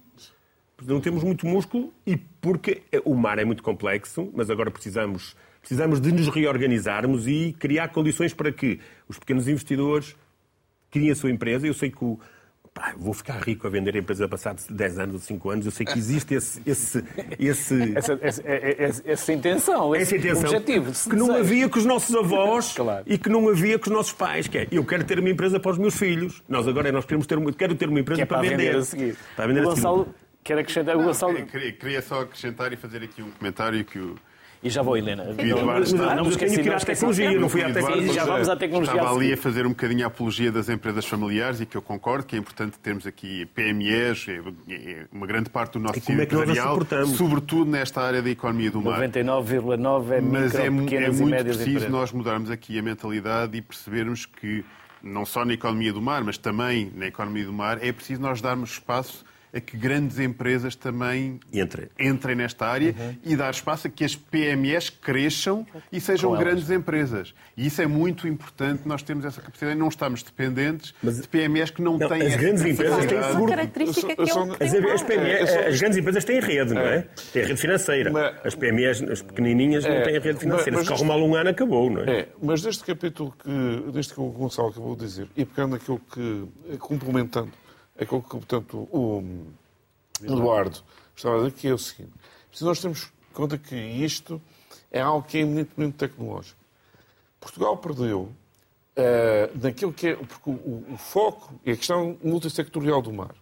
não temos muito músculo e porque o mar é muito complexo, mas agora precisamos, precisamos de nos reorganizarmos e criar condições para que os pequenos investidores criem a sua empresa. Eu sei que o, pá, vou ficar rico a vender a empresa passados 10 anos ou 5 anos. Eu sei que existe esse, esse, esse, Essa, essa, essa- essa intenção, esse essa intenção objetivo. que não desejo. havia com os nossos avós Claro. e que não havia com os nossos pais. Que é, eu quero ter uma empresa para os meus filhos. Nós agora nós queremos ter uma, quero ter uma empresa Que é para vender a seguir. Para vender o a seguir. Gonçalo quer acrescentar. O Gonçalo... Queria, queria só acrescentar e fazer aqui um comentário que o, E já vou, Helena. o Eduardo Mas, não me esqueci, não esqueci. tecnologia, não fui à tecnologia. já vamos à tecnologia Estava a ali a fazer um bocadinho a apologia das empresas familiares e que eu concordo que é importante termos aqui PMEs, é- é uma grande parte do nosso E é as empresarial, sobretudo nesta área da economia do mar. 99,9 é Mas micro, é, é muito preciso empresas. nós mudarmos aqui a mentalidade e percebermos que, não só na economia do mar, mas também na economia do mar, é preciso nós darmos espaço a que grandes empresas também Entrem. entrem nesta área e dar espaço a que as PMEs cresçam e sejam grandes empresas. E isso é muito importante, nós temos essa capacidade e não estamos dependentes de PMEs que não, Não, têm as grandes empresas têm seguro. característica que é As, É, as grandes empresas têm rede, não é? Têm rede financeira. Mas- As PMEs, as pequenininhas, não É, têm rede financeira. mas- Se corre mal um ano, acabou, não é? É, mas deste capítulo que, deste que o Gonçalo acabou de dizer, e pegando aquilo que, complementando aquilo que, portanto, o Eduardo estava a dizer, que é o seguinte, se nós temos em conta que isto é algo que é eminentemente tecnológico. Portugal perdeu eh, naquilo que é, porque o, o foco e a questão multissectorial do mar.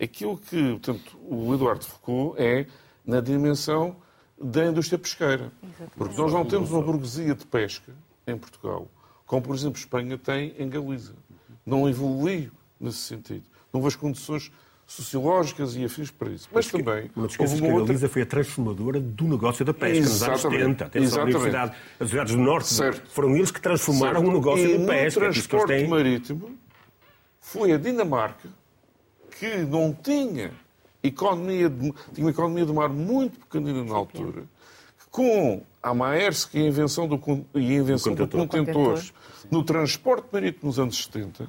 Aquilo que, portanto, o Eduardo focou é na dimensão da indústria pesqueira. Porque nós não temos uma burguesia de pesca em Portugal, como, por exemplo, Espanha tem em Galiza. Não evoluiu nesse sentido. Não houve as condições sociológicas e afins para isso. Mas também te esqueças houve que uma a outra... Galiza foi a transformadora do negócio da pesca nos anos Exatamente. 70. Atenção, a Exatamente. Universidade, as universidades do Norte Certo. foram eles que transformaram Certo. o negócio e da pesca. Eles transporte têm- marítimo foi a Dinamarca que não tinha economia de, tinha uma economia do mar muito pequenina na altura, que com a Maersk e a invenção do, e a invenção do contentor. contentores no transporte marítimo nos anos 70,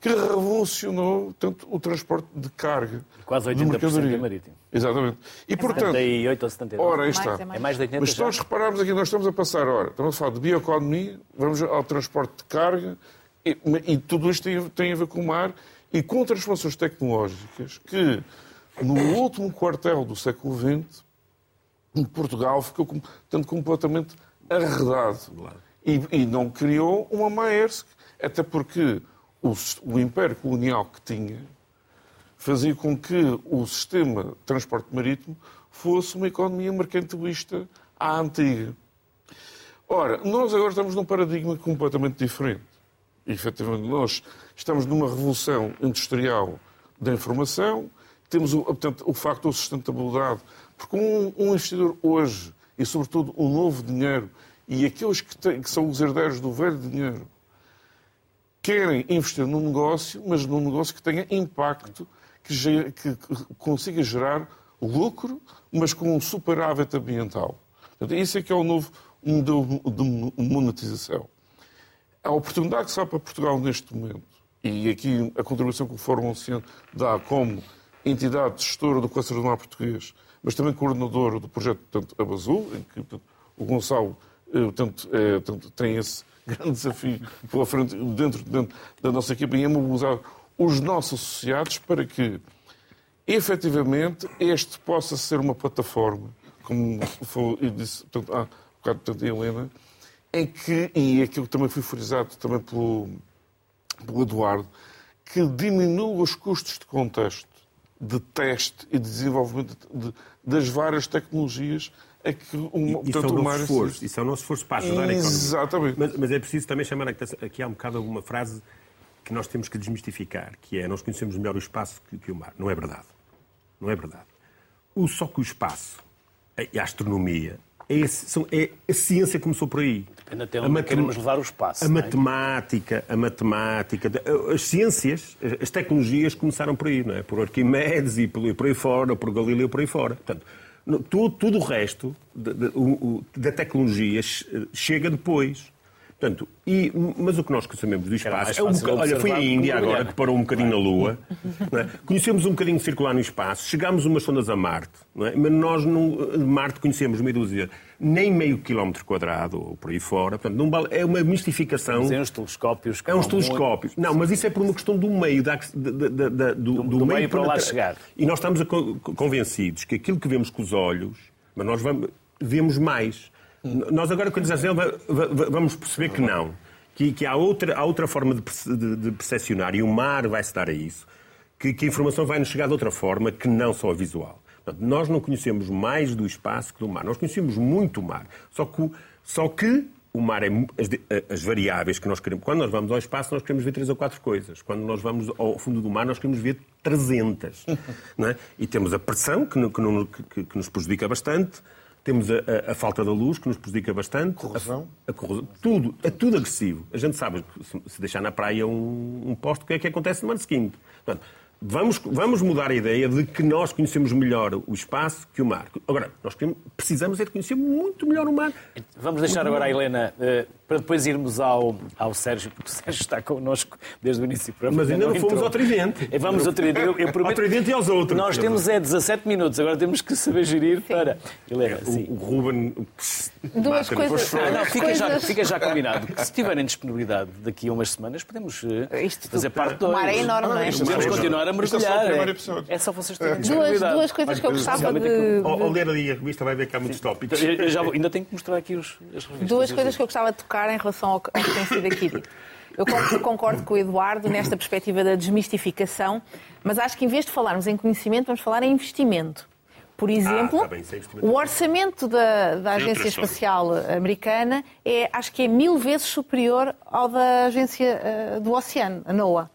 que revolucionou tanto o transporte de carga Quase de 80% mercadoria. é marítimo. Exatamente. E, portanto, 78 ou 79. ora, aí Mais, está. é mais. É mais de 80 Mas se nós repararmos aqui, nós estamos a passar, ora, estamos a falar de bioeconomia, vamos ao transporte de carga, e, e tudo isto tem, tem a ver com o mar e com transformações tecnológicas que, no último quartel do século XX, em Portugal ficou com- tanto completamente arredado. E, e não criou uma Maersk, até porque o, o império colonial que tinha fazia com que o sistema de transporte marítimo fosse uma economia mercantilista à antiga. Ora, nós agora estamos num paradigma completamente diferente. E, efetivamente, nós estamos numa revolução industrial da informação, temos o, portanto, o facto da sustentabilidade, porque um, um investidor hoje, e sobretudo o novo dinheiro, e aqueles que, têm, que são os herdeiros do velho dinheiro, querem investir num negócio, mas num negócio que tenha impacto, que, que- consiga gerar lucro, mas com um superávit ambiental. Portanto, isso é que é o novo modelo de monetização. A oportunidade que há para Portugal neste momento e aqui a contribuição que o Fórum Oceano dá como entidade gestora do Cluster do Mar Português, mas também coordenador do projeto portanto, Abazul, em que portanto, o Gonçalo eh, portanto, é, portanto, tem esse grande desafio pela frente dentro, dentro da nossa equipa em mobilizar os nossos associados para que, efetivamente, este possa ser uma plataforma, como falou, e disse portanto, há bocado portanto, a Helena, em que, e aquilo que também foi frisado também pelo, pelo Eduardo, que diminua os custos de contexto, de teste e de desenvolvimento de, das várias tecnologias a que uma, isso, é o nosso esforço, isso é o nosso esforço para ajudar a economia. Exatamente. Mas, mas, é preciso também chamar aqui há um bocado alguma frase que nós temos que desmistificar, que é nós conhecemos melhor o espaço que, que o mar. Não é verdade. Não é verdade. O, só que o espaço e a astronomia é, são, é, a ciência começou por aí. Depende até onde matem... queremos levar o espaço. A é? matemática, a matemática, as ciências, as tecnologias começaram por aí, não é? Por Arquimedes e por aí fora, por Galileu, por aí fora. Portanto, tudo, tudo o resto da tecnologia chega depois. Portanto, e, mas o que nós conhecemos do espaço. É um. Olha, foi a Índia agora que parou um bocadinho na Lua. É? Conhecemos um bocadinho circular no espaço, chegámos umas sondas a Marte, é? mas nós no Marte conhecemos meia dúzia, nem meio quilómetro quadrado ou por aí fora. Portanto, não vale... é uma mistificação. Mas é uns telescópios. É uns telescópios. Muito... Não, mas isso é por uma questão do meio, da, da, da, do, do, do, meio, para lá chegar. E nós estamos convencidos que aquilo que vemos com os olhos, mas nós vamos, vemos mais. Nós agora, quando dizemos vamos perceber que não. Que, que há, outra, há outra forma de, de, de percepcionar e o mar vai-se dar a isso. Que, que, a informação vai nos chegar de outra forma que não só a visual. Portanto, nós não conhecemos mais do espaço que do mar. Nós conhecemos muito o mar. Só que, só que o mar é as, as, variáveis que nós queremos. Quando nós vamos ao espaço, nós queremos ver três ou quatro coisas. Quando nós vamos ao fundo do mar, nós queremos ver 300. não é? E temos a pressão, que, que, que nos prejudica bastante. Temos a, a, a, falta da luz, que nos prejudica bastante. Corrosão. A, a corrosão. Tudo, é tudo agressivo. A gente sabe que se, se deixar na praia um, um posto, o que é que acontece no ano seguinte? Portanto, Vamos, vamos mudar a ideia de que nós conhecemos melhor o espaço que o mar. Agora, nós precisamos é de conhecer muito melhor o mar. Vamos deixar agora a Helena uh, para depois irmos ao, ao Sérgio, porque o Sérgio está connosco desde o início. Mas ainda não, não fomos ao Tridente. Eh, vamos ao Tridente. Eu, eu prometo... Ao Tridente e aos outros. Nós temos é 17 minutos, agora temos que saber gerir para... Helena, sim. O, o Ruben... Duas coisas... Ah, não, fica, coisas... Já, fica já combinado. Se tiverem disponibilidade daqui a umas semanas, podemos uh, fazer parte do... O mar é enorme, não é? Podemos continuar a mergulhar. É, é só vocês terem duas, duas coisas que eu gostava de... Ao ler ali a revista vai ver que há muitos tópicos. Já ainda tenho que mostrar aqui os, as revistas. Duas coisas que eu gostava de tocar em relação ao que tem sido aqui dito. Eu concordo com o Eduardo nesta perspectiva da desmistificação, mas acho que em vez de falarmos em conhecimento, vamos falar em investimento. Por exemplo, ah, tá bem, o orçamento da, da Agência Espacial Americana é, acho que é mil vezes superior ao da Agência uh, do Oceano, a NOAA.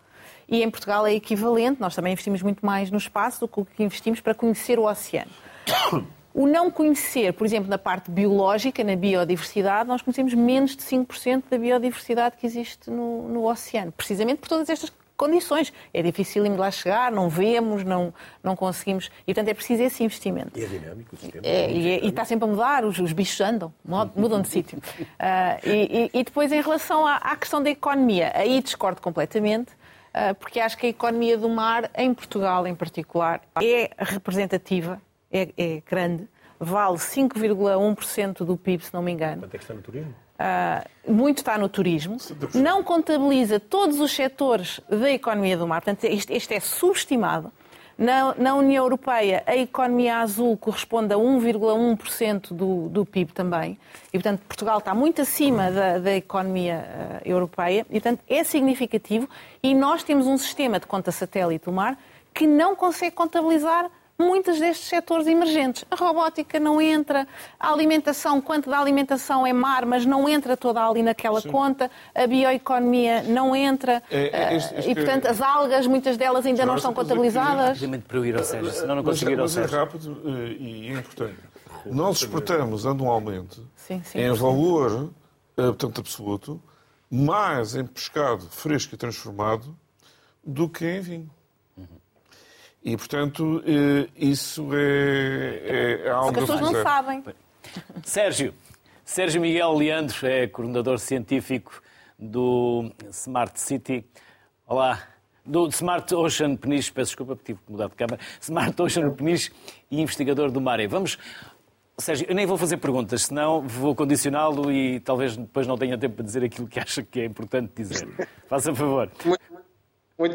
E em Portugal é equivalente, nós também investimos muito mais no espaço do que o que investimos para conhecer o oceano. O não conhecer, por exemplo, na parte biológica, na biodiversidade, nós conhecemos menos de 5% da biodiversidade que existe no, no oceano, precisamente por todas estas condições. É difícil ir lá chegar, não vemos, não, não conseguimos. E, portanto, é preciso esse investimento. E é dinâmico o sistema. É, e, é, e, está sempre a mudar, os, os bichos andam, mudam de sítio. Uh, e, e, depois, em relação à, à, questão da economia, aí discordo completamente. Uh, porque acho que a economia do mar, em Portugal em particular, é representativa é, é grande, vale 5,1% do PIB, se não me engano. Quanto é que está no turismo? Uh, muito está no turismo, não contabiliza todos os setores da economia do mar, portanto, isto, isto é subestimado. Na, na, União Europeia, a economia azul corresponde a 1,1% do, do PIB também. E, portanto, Portugal está muito acima da, da economia uh, europeia. E, portanto, é significativo. E nós temos um sistema de conta satélite do mar que não consegue contabilizar muitos destes setores emergentes. A robótica não entra, a alimentação, quanto da alimentação é mar, mas não entra toda ali naquela Sim. conta, a bioeconomia não entra, é, é, este, este, e portanto as algas, muitas delas ainda não estão contabilizadas. Para eu ir ao Sérgio, senão não consigo ir ao Sérgio. Mas é rápido eh, e é importante. Nós exportamos anualmente, sim, sim, em valor eh, portanto, absoluto, mais em pescado fresco e transformado do que em vinho. E, portanto, eh, isso é, é algo... As pessoas não sabem. Sérgio, Sérgio Miguel Leandro é coordenador científico do Smart City Olá. Do Smart Ocean Peniche, peço desculpa porque tive que mudar de câmara. Smart Ocean Peniche e investigador do Mare. Vamos. Sérgio, eu nem vou fazer perguntas, senão vou condicioná-lo e talvez depois não tenha tempo para dizer aquilo que acha que é importante dizer. Faça favor. Muito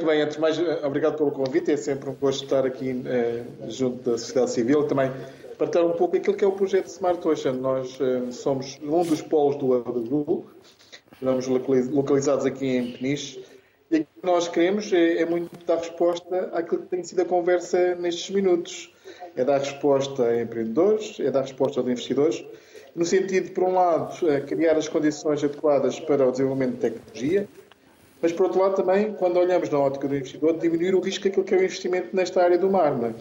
bem, antes de mais, obrigado pelo convite. É sempre um gosto estar aqui eh, junto da sociedade civil. Também partilhar um pouco aquilo que é o projeto Smart Ocean. Nós eh, somos um dos polos do Abadul, estamos localizados aqui em Peniche, e aquilo que nós queremos é, é muito dar resposta àquilo que tem sido a conversa nestes minutos. É dar resposta a empreendedores, é dar resposta aos investidores, no sentido, por um lado, criar as condições adequadas para o desenvolvimento de tecnologia, mas, por outro lado, também, quando olhamos na ótica do investidor, diminuir o risco daquilo que é o investimento nesta área do mar. É?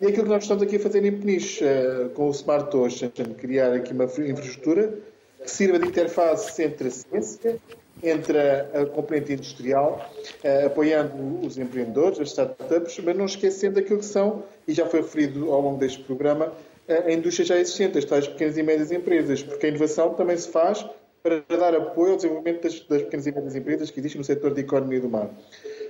E aquilo que nós estamos aqui a fazer em Peniche, uh, com o Smart Ocean, criar aqui uma infraestrutura que sirva de interface entre a ciência, entre a, componente industrial, uh, apoiando os empreendedores, as startups, mas não esquecendo aquilo que são, e já foi referido ao longo deste programa, a indústria já existente, as tais pequenas e médias empresas, porque a inovação também se faz para dar apoio ao desenvolvimento das, das pequenas e médias empresas que existem no setor da economia do mar.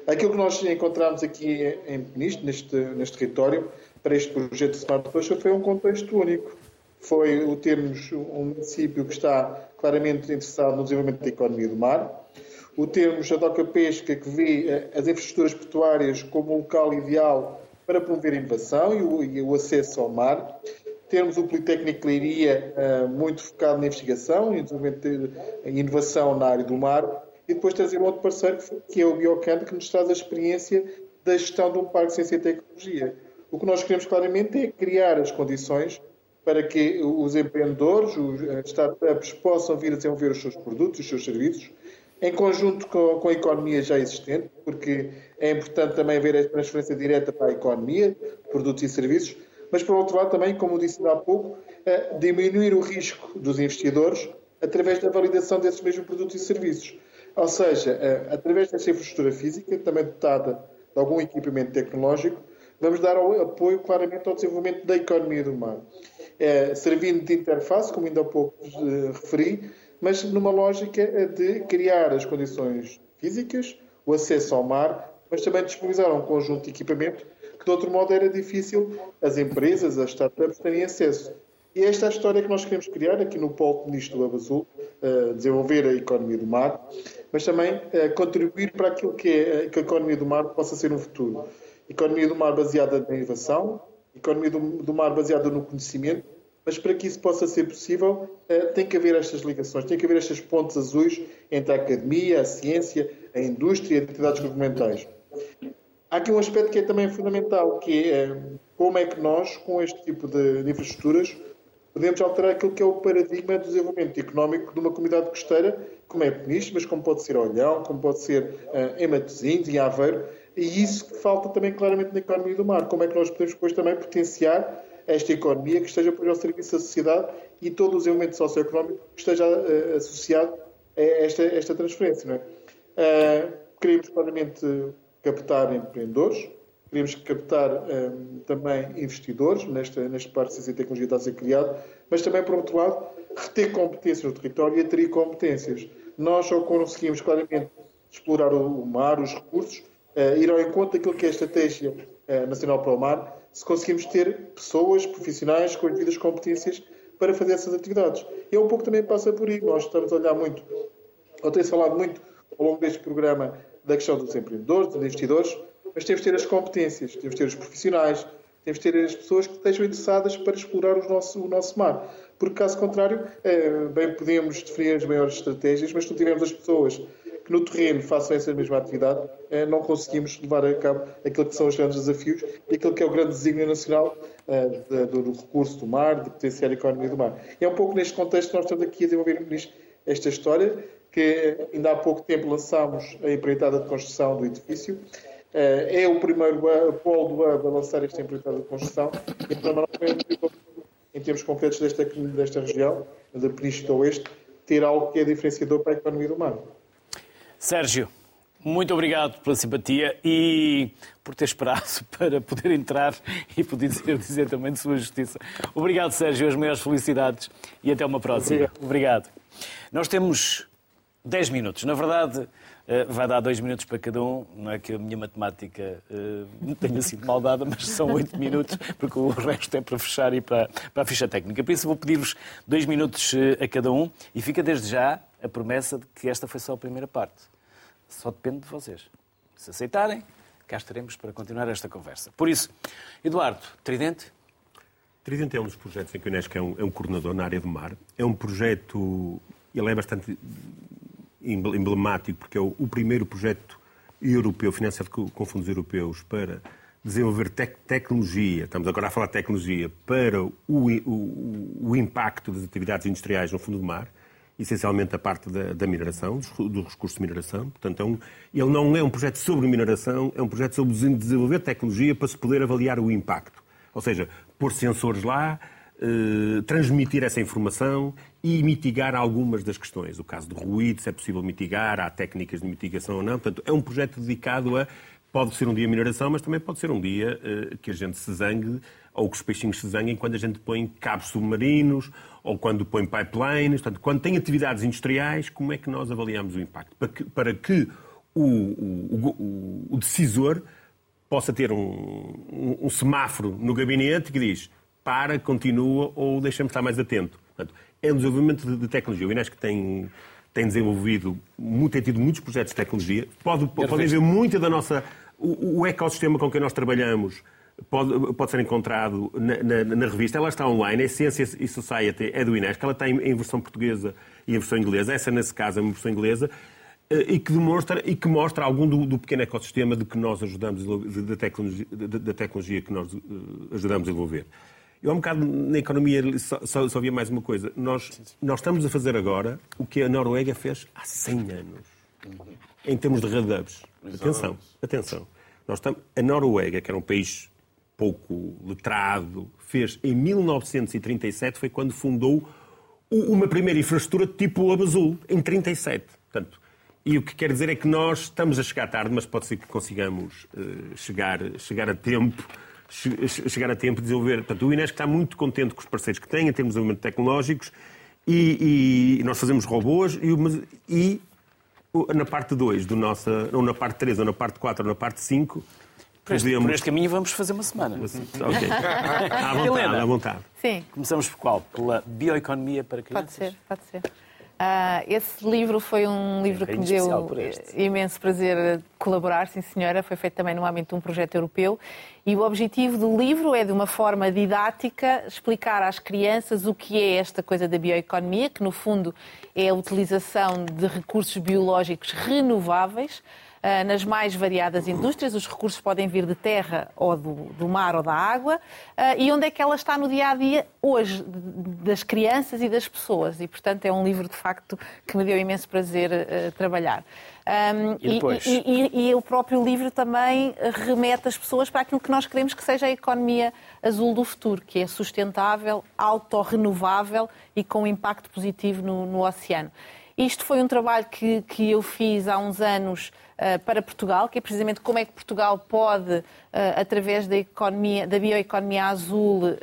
Aquilo que nós encontramos aqui em Peniche, neste, neste território, para este projeto de Smart Ocean foi um contexto único. Foi o termos um município que está claramente interessado no desenvolvimento da economia do mar, o termos a Doca Pesca, que vê eh, as infraestruturas portuárias como um local ideal para promover a inovação e o, e o acesso ao mar, termos o Politécnico de Leiria uh, muito focado na investigação e desenvolvimento de inovação na área do mar, e depois trazer um outro parceiro que é o Biocant, que nos traz a experiência da gestão de um parque de ciência e tecnologia. O que nós queremos claramente é criar as condições para que os empreendedores, os startups, possam vir a desenvolver os seus produtos, os seus serviços, em conjunto com, com a economia já existente, porque é importante também haver a transferência direta para a economia, produtos e serviços, mas, por outro lado, também, como disse há pouco, diminuir o risco dos investidores através da validação desses mesmos produtos e serviços. Ou seja, através dessa infraestrutura física, também dotada de algum equipamento tecnológico, vamos dar apoio claramente ao desenvolvimento da economia do mar, é, servindo de interface, como ainda há pouco referi, mas numa lógica de criar as condições físicas, o acesso ao mar, mas também disponibilizar um conjunto de equipamento que de outro modo era difícil as empresas, as startups terem acesso. E esta é a história que nós queremos criar aqui no Polo Ministro do Lava Azul, uh, desenvolver a economia do mar, mas também uh, contribuir para aquilo que, é, que a economia do mar possa ser um futuro economia do mar baseada na inovação, economia do, mar baseada no conhecimento, mas para que isso possa ser possível, eh, tem que haver estas ligações, tem que haver estas pontes azuis entre a academia, a ciência, a indústria e as entidades governamentais. Há aqui um aspecto que é também fundamental, que é como é que nós, com este tipo de, infraestruturas, podemos alterar aquilo que é o paradigma do desenvolvimento económico de uma comunidade costeira, como é Peniche, mas como pode ser Olhão, como pode ser uh, em Matosinhos, em Aveiro, e isso que falta também claramente na economia do mar. Como é que nós podemos depois também potenciar esta economia que esteja depois ao serviço da sociedade e todo o desenvolvimento socioeconómico que esteja uh, associado a esta, esta transferência. Não é? Uh, queremos claramente captar empreendedores, queremos captar um, também investidores nesta, nesta parte de ciência e tecnologia está a ser criado, mas também, por outro lado, reter competências no território e atrair competências. Nós só conseguimos claramente explorar o mar, os recursos, uh, ir ao encontro daquilo que é a estratégia uh, nacional para o mar, se conseguimos ter pessoas profissionais com as devidas competências para fazer essas atividades. E é um pouco também passa por aí. Nós estamos a olhar muito, ou tem-se falado muito ao longo deste programa da questão dos empreendedores, dos investidores, mas temos de ter as competências, temos de ter os profissionais, temos de ter as pessoas que estejam interessadas para explorar o nosso, o nosso mar. Porque, caso contrário, é, bem podemos definir as maiores estratégias, mas se não tivermos as pessoas que no terreno façam essa mesma atividade, eh, não conseguimos levar a cabo aquilo que são os grandes desafios e aquilo que é o grande desígnio nacional eh, do recurso do mar, de potenciar a economia do mar. É um pouco neste contexto que nós estamos aqui a desenvolver esta história, que ainda há pouco tempo lançámos a empreitada de construção do edifício. Eh, é o primeiro polo do hub a lançar esta empreitada de construção e, então, em termos concretos desta, desta região, da Península Oeste, ter algo que é diferenciador para a economia do mar. Sérgio, muito obrigado pela simpatia e por ter esperado para poder entrar e poder dizer, dizer também de sua justiça. Obrigado, Sérgio, as maiores felicidades e até uma próxima. Obrigado. obrigado. Nós temos 10 minutos. Na verdade, Uh, vai dar dois minutos para cada um. Não é que a minha matemática uh, tenha sido mal dada, mas são oito minutos, porque o resto é para fechar e para, para a ficha técnica. Por isso, vou pedir-vos dois minutos uh, a cada um e fica desde já a promessa de que esta foi só a primeira parte. Só depende de vocês. Se aceitarem, cá estaremos para continuar esta conversa. Por isso, Eduardo, Tridente? Tridente é um dos projetos em que o Unesco é um, é um coordenador na área do mar. É um projeto, ele é bastante emblemático, porque é o, primeiro projeto europeu, financiado com, com fundos europeus, para desenvolver tec tecnologia, estamos agora a falar de tecnologia, para o, o, o, impacto das atividades industriais no fundo do mar, essencialmente a parte da, da mineração, dos, dos, recursos de mineração. Portanto, é um, ele não é um projeto sobre mineração, é um projeto sobre desenvolver tecnologia para se poder avaliar o impacto. Ou seja, pôr sensores lá, eh, transmitir essa informação e mitigar algumas das questões. O caso do ruído, se é possível mitigar, há técnicas de mitigação ou não. Portanto, é um projeto dedicado a. Pode ser um dia mineração, mas também pode ser um dia uh, que a gente se zangue ou que os peixinhos se zanguem quando a gente põe cabos submarinos ou quando põe pipelines. Portanto, quando tem atividades industriais, como é que nós avaliamos o impacto? Para que, para que o, o, o, o decisor possa ter um, um, um semáforo no gabinete que diz para, continua ou deixa-me estar mais atento. Portanto, é um desenvolvimento de, de tecnologia. O Inesc tem, tem desenvolvido, tem tido muitos projetos de tecnologia. Pode, podem ver muita da nossa... O, o, ecossistema com que nós trabalhamos pode, pode ser encontrado na, na, na, revista. Ela está online, a Ciência e Society é do Inesc. Ela tem em versão portuguesa e em versão inglesa. Essa, nesse caso, é uma versão inglesa eh, e que demonstra e que mostra algum do, do pequeno ecossistema de que nós ajudamos da tecnologia, tecnologia que nós eh, ajudamos a desenvolver. Eu, há um bocado, na economia, só, só, só havia mais uma coisa. Nós, nós estamos a fazer agora o que a Noruega fez há 100 anos, em termos de redubs. Atenção, atenção. Nós estamos, a Noruega, que era um país pouco letrado, fez em 1937, foi quando fundou uma primeira infraestrutura tipo o Abazul, em 37. Portanto, e o que quer dizer é que nós estamos a chegar tarde, mas pode ser que consigamos uh, chegar, chegar a tempo chegar a tempo de desenvolver. Portanto, o Inesc está muito contente com os parceiros que tem em termos de desenvolvimento tecnológicos e, e, nós fazemos robôs e, e na parte 2 do nossa, ou na parte 3, ou na parte 4, ou na parte 5, por este, por este, caminho vamos fazer uma semana. Ok. À vontade, Helena, à vontade. Sim. Começamos por qual? Pela bioeconomia para crianças? Pode ser, pode ser. Uh, esse livro foi um livro que me deu imenso prazer colaborar, sim senhora. Foi feito também no âmbito de um projeto europeu. E o objetivo do livro é, de uma forma didática, explicar às crianças o que é esta coisa da bioeconomia, que no fundo é a utilização de recursos biológicos renováveis nas mais variadas indústrias. Os recursos podem vir de terra ou do, do mar ou da água. Ah, e onde é que ela está no dia a dia hoje, das crianças e das pessoas. E, portanto, é um livro, de facto, que me deu imenso prazer uh, trabalhar. Um, e, e, e, e, o próprio livro também remete as pessoas para aquilo que nós queremos que seja a economia azul do futuro, que é sustentável, autorrenovável e com impacto positivo no, no oceano. Isto foi um trabalho que, que eu fiz há uns anos uh, para Portugal, que é precisamente como é que Portugal pode, uh, através da, economia, da bioeconomia azul, uh,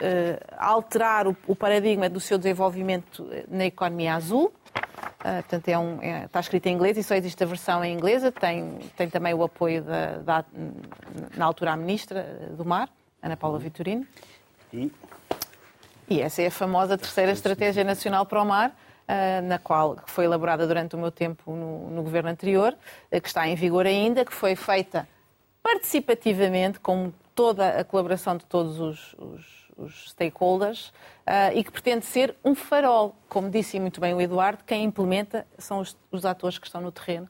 alterar o, o, paradigma do seu desenvolvimento na economia azul. portanto, é um, é, está escrito em inglês e só existe a versão em inglesa. Tem, tem também o apoio da, da na altura, a Ministra do Mar, Ana Paula Vitorino. E? E essa é a famosa terceira Estratégia Nacional para o Mar, na qual que foi elaborada durante o meu tempo no, no governo anterior, ah, que está em vigor ainda, que foi feita participativamente com toda a colaboração de todos os, os, os stakeholders uh, e que pretende ser um farol, como disse muito bem o Eduardo, quem implementa são os, os atores que estão no terreno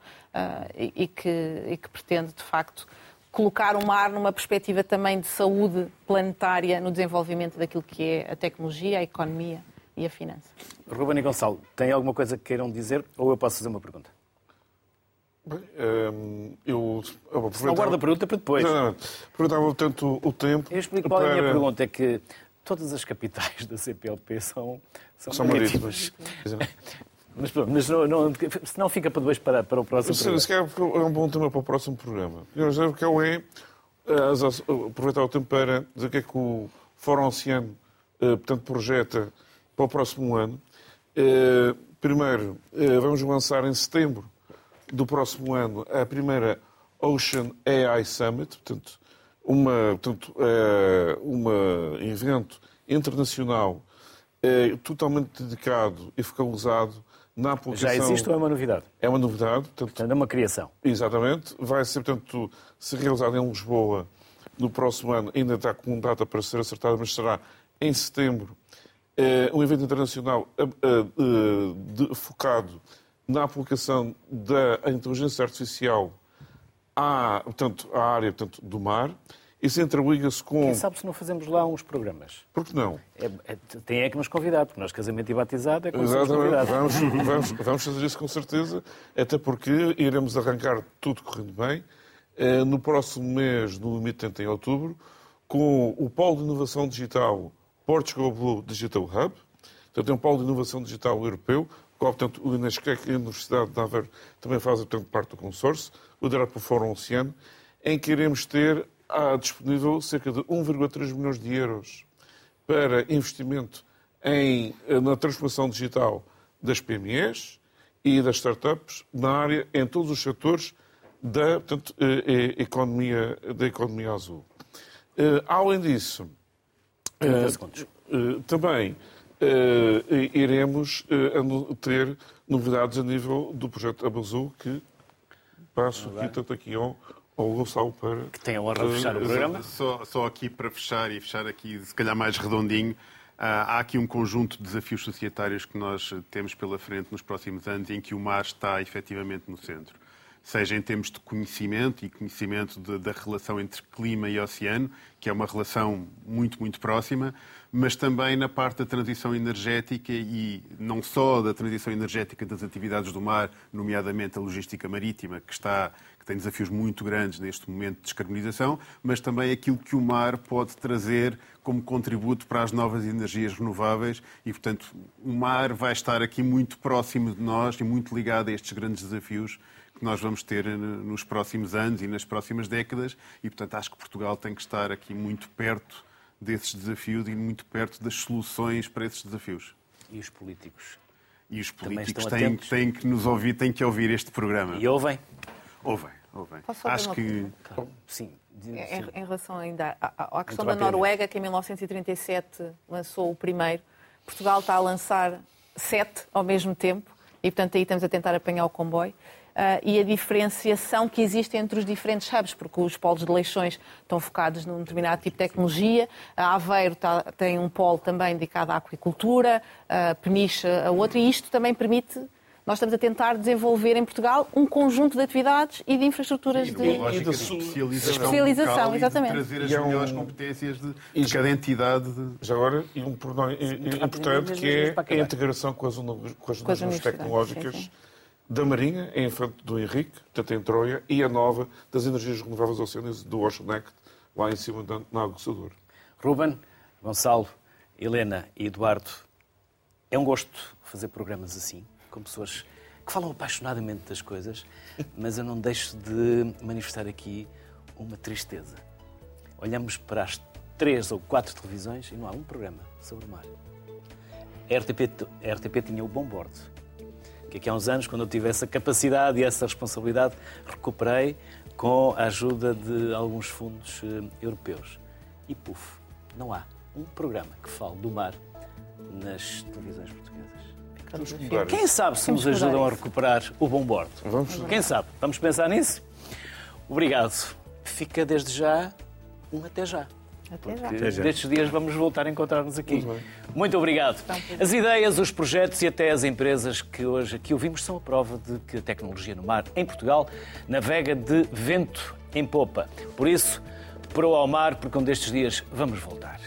e, e, que, e que pretende, de facto, colocar o mar numa perspectiva também de saúde planetária no desenvolvimento daquilo que é a tecnologia, a economia e a finança. Ruben e Gonçalo, tem alguma coisa que queiram dizer ou eu posso fazer uma pergunta? Bem, hum, eu, eu Não guarda a pergunta para depois. Não, Perguntava tanto o tempo. Eu explico qual para... é a minha pergunta. É que todas as capitais da CPLP são, são, são marítimas. Mas, mas não, não, se não fica para depois para, para o próximo se, programa. Se calhar é um bom tema para o próximo programa. Eu dizer que é aproveitar o tempo para dizer o que é que o Fórum Oceano eh, portanto, projeta para o próximo ano. Eh, primeiro, eh, vamos lançar em setembro do próximo ano a primeira Ocean AI Summit, portanto, uma, portanto, é, uma evento internacional totalmente dedicado e focalizado na aplicação... Já existe ou é uma novidade? É uma novidade. Portanto, portanto, é uma criação. Exatamente. Vai ser, portanto, ser realizado em Lisboa no próximo ano. Ainda está com data para ser acertada, mas será em setembro. É um evento internacional uh, de, focado na aplicação da inteligência artificial à, portanto, à área portanto, do mar. Isso interliga-se com. Quem sabe se não fazemos lá uns programas? Por que não? É, é, tem é que nos convidar, porque nós, casamento e batizado, é como Exatamente. Vamos, vamos, vamos, fazer isso com certeza, até porque iremos arrancar tudo correndo bem eh, no próximo mês, no limite em outubro, com o Polo de Inovação Digital Portugal Blue Digital Hub. Portanto, é um polo de inovação digital europeu, qual, portanto, o Unesquec e a Universidade de Aveiro também fazem, portanto, parte do consórcio, liderado pelo Fórum Oceano, em que iremos ter há disponível cerca de 1,3 milhões de euros para investimento em, na transformação digital das PMEs e das startups na área, em todos os setores da portanto, eh, eh, economia, da economia azul. Eh, além disso, também iremos ter novidades a nível do projeto Abazul, que passo aqui, tanto aqui ao, ao Gonçalo para... Que tem a honra de fechar o programa. Só, só aqui para fechar e fechar aqui, se calhar mais redondinho, há aqui um conjunto de desafios societários que nós temos pela frente nos próximos anos em que o mar está efetivamente no centro. Seja em termos de conhecimento e conhecimento de, da relação entre clima e oceano, que é uma relação muito, muito próxima, mas também na parte da transição energética e não só da transição energética das atividades do mar, nomeadamente a logística marítima, que está que tem desafios muito grandes neste momento de descarbonização, mas também aquilo que o mar pode trazer como contributo para as novas energias renováveis e, portanto, o mar vai estar aqui muito próximo de nós e muito ligado a estes grandes desafios que nós vamos ter nos próximos anos e nas próximas décadas e, portanto, acho que Portugal tem que estar aqui muito perto desses desafios e muito perto das soluções para esses desafios. E os políticos? E os políticos têm, têm, que nos ouvir, têm que ouvir este programa. E ouvem? Ouvem, ouvem. Posso Acho que. Sim. Em, em, relação ainda à, à questão da Noruega, que em 1937 lançou o primeiro, Portugal está a lançar sete ao mesmo tempo e, portanto, aí estamos a tentar apanhar o comboio. Uh, e a diferenciação que existe entre os diferentes hubs, porque os polos de Leixões estão focados num determinado tipo de tecnologia, a Aveiro tá, tem um polo também dedicado à aquicultura, a Peniche a outro, e isto também permite nós estamos a tentar desenvolver em Portugal um conjunto de atividades e de infraestruturas Sim, de, e de especialização, especialização exatamente. E de trazer as e melhores um... competências de, de cada entidade. De... Já agora, e um importante que é a integração com as, com as, com as tecnológicas sim, sim. Da Marinha, em Infante do Henrique, portanto em Troia, e a nova das energias renováveis oceânicas do Ocean Act, lá em cima na Aguçador. Ruben, Gonçalo, Helena e Eduardo, é um gosto fazer programas assim com pessoas que falam apaixonadamente das coisas, mas eu não deixo de manifestar aqui uma tristeza. Olhamos para as três ou quatro televisões e não há um programa sobre o mar. A RTP, a RTP tinha o bom bordo, que aqui há uns anos, quando eu tive essa capacidade e essa responsabilidade, recuperei com a ajuda de alguns fundos uh, europeus. E puf, não há um programa que fale do mar nas televisões portuguesas. Quem sabe se nos ajudam a recuperar o bom bordo? Vamos. Quem sabe? Vamos pensar nisso? Obrigado. Fica desde já um até já. Até já. Destes dias vamos voltar a encontrar-nos aqui. Muito obrigado. As ideias, os projetos e até as empresas que hoje aqui ouvimos são a prova de que a tecnologia no mar em Portugal navega de vento em popa. Por isso, proa ao mar, porque um destes dias vamos voltar.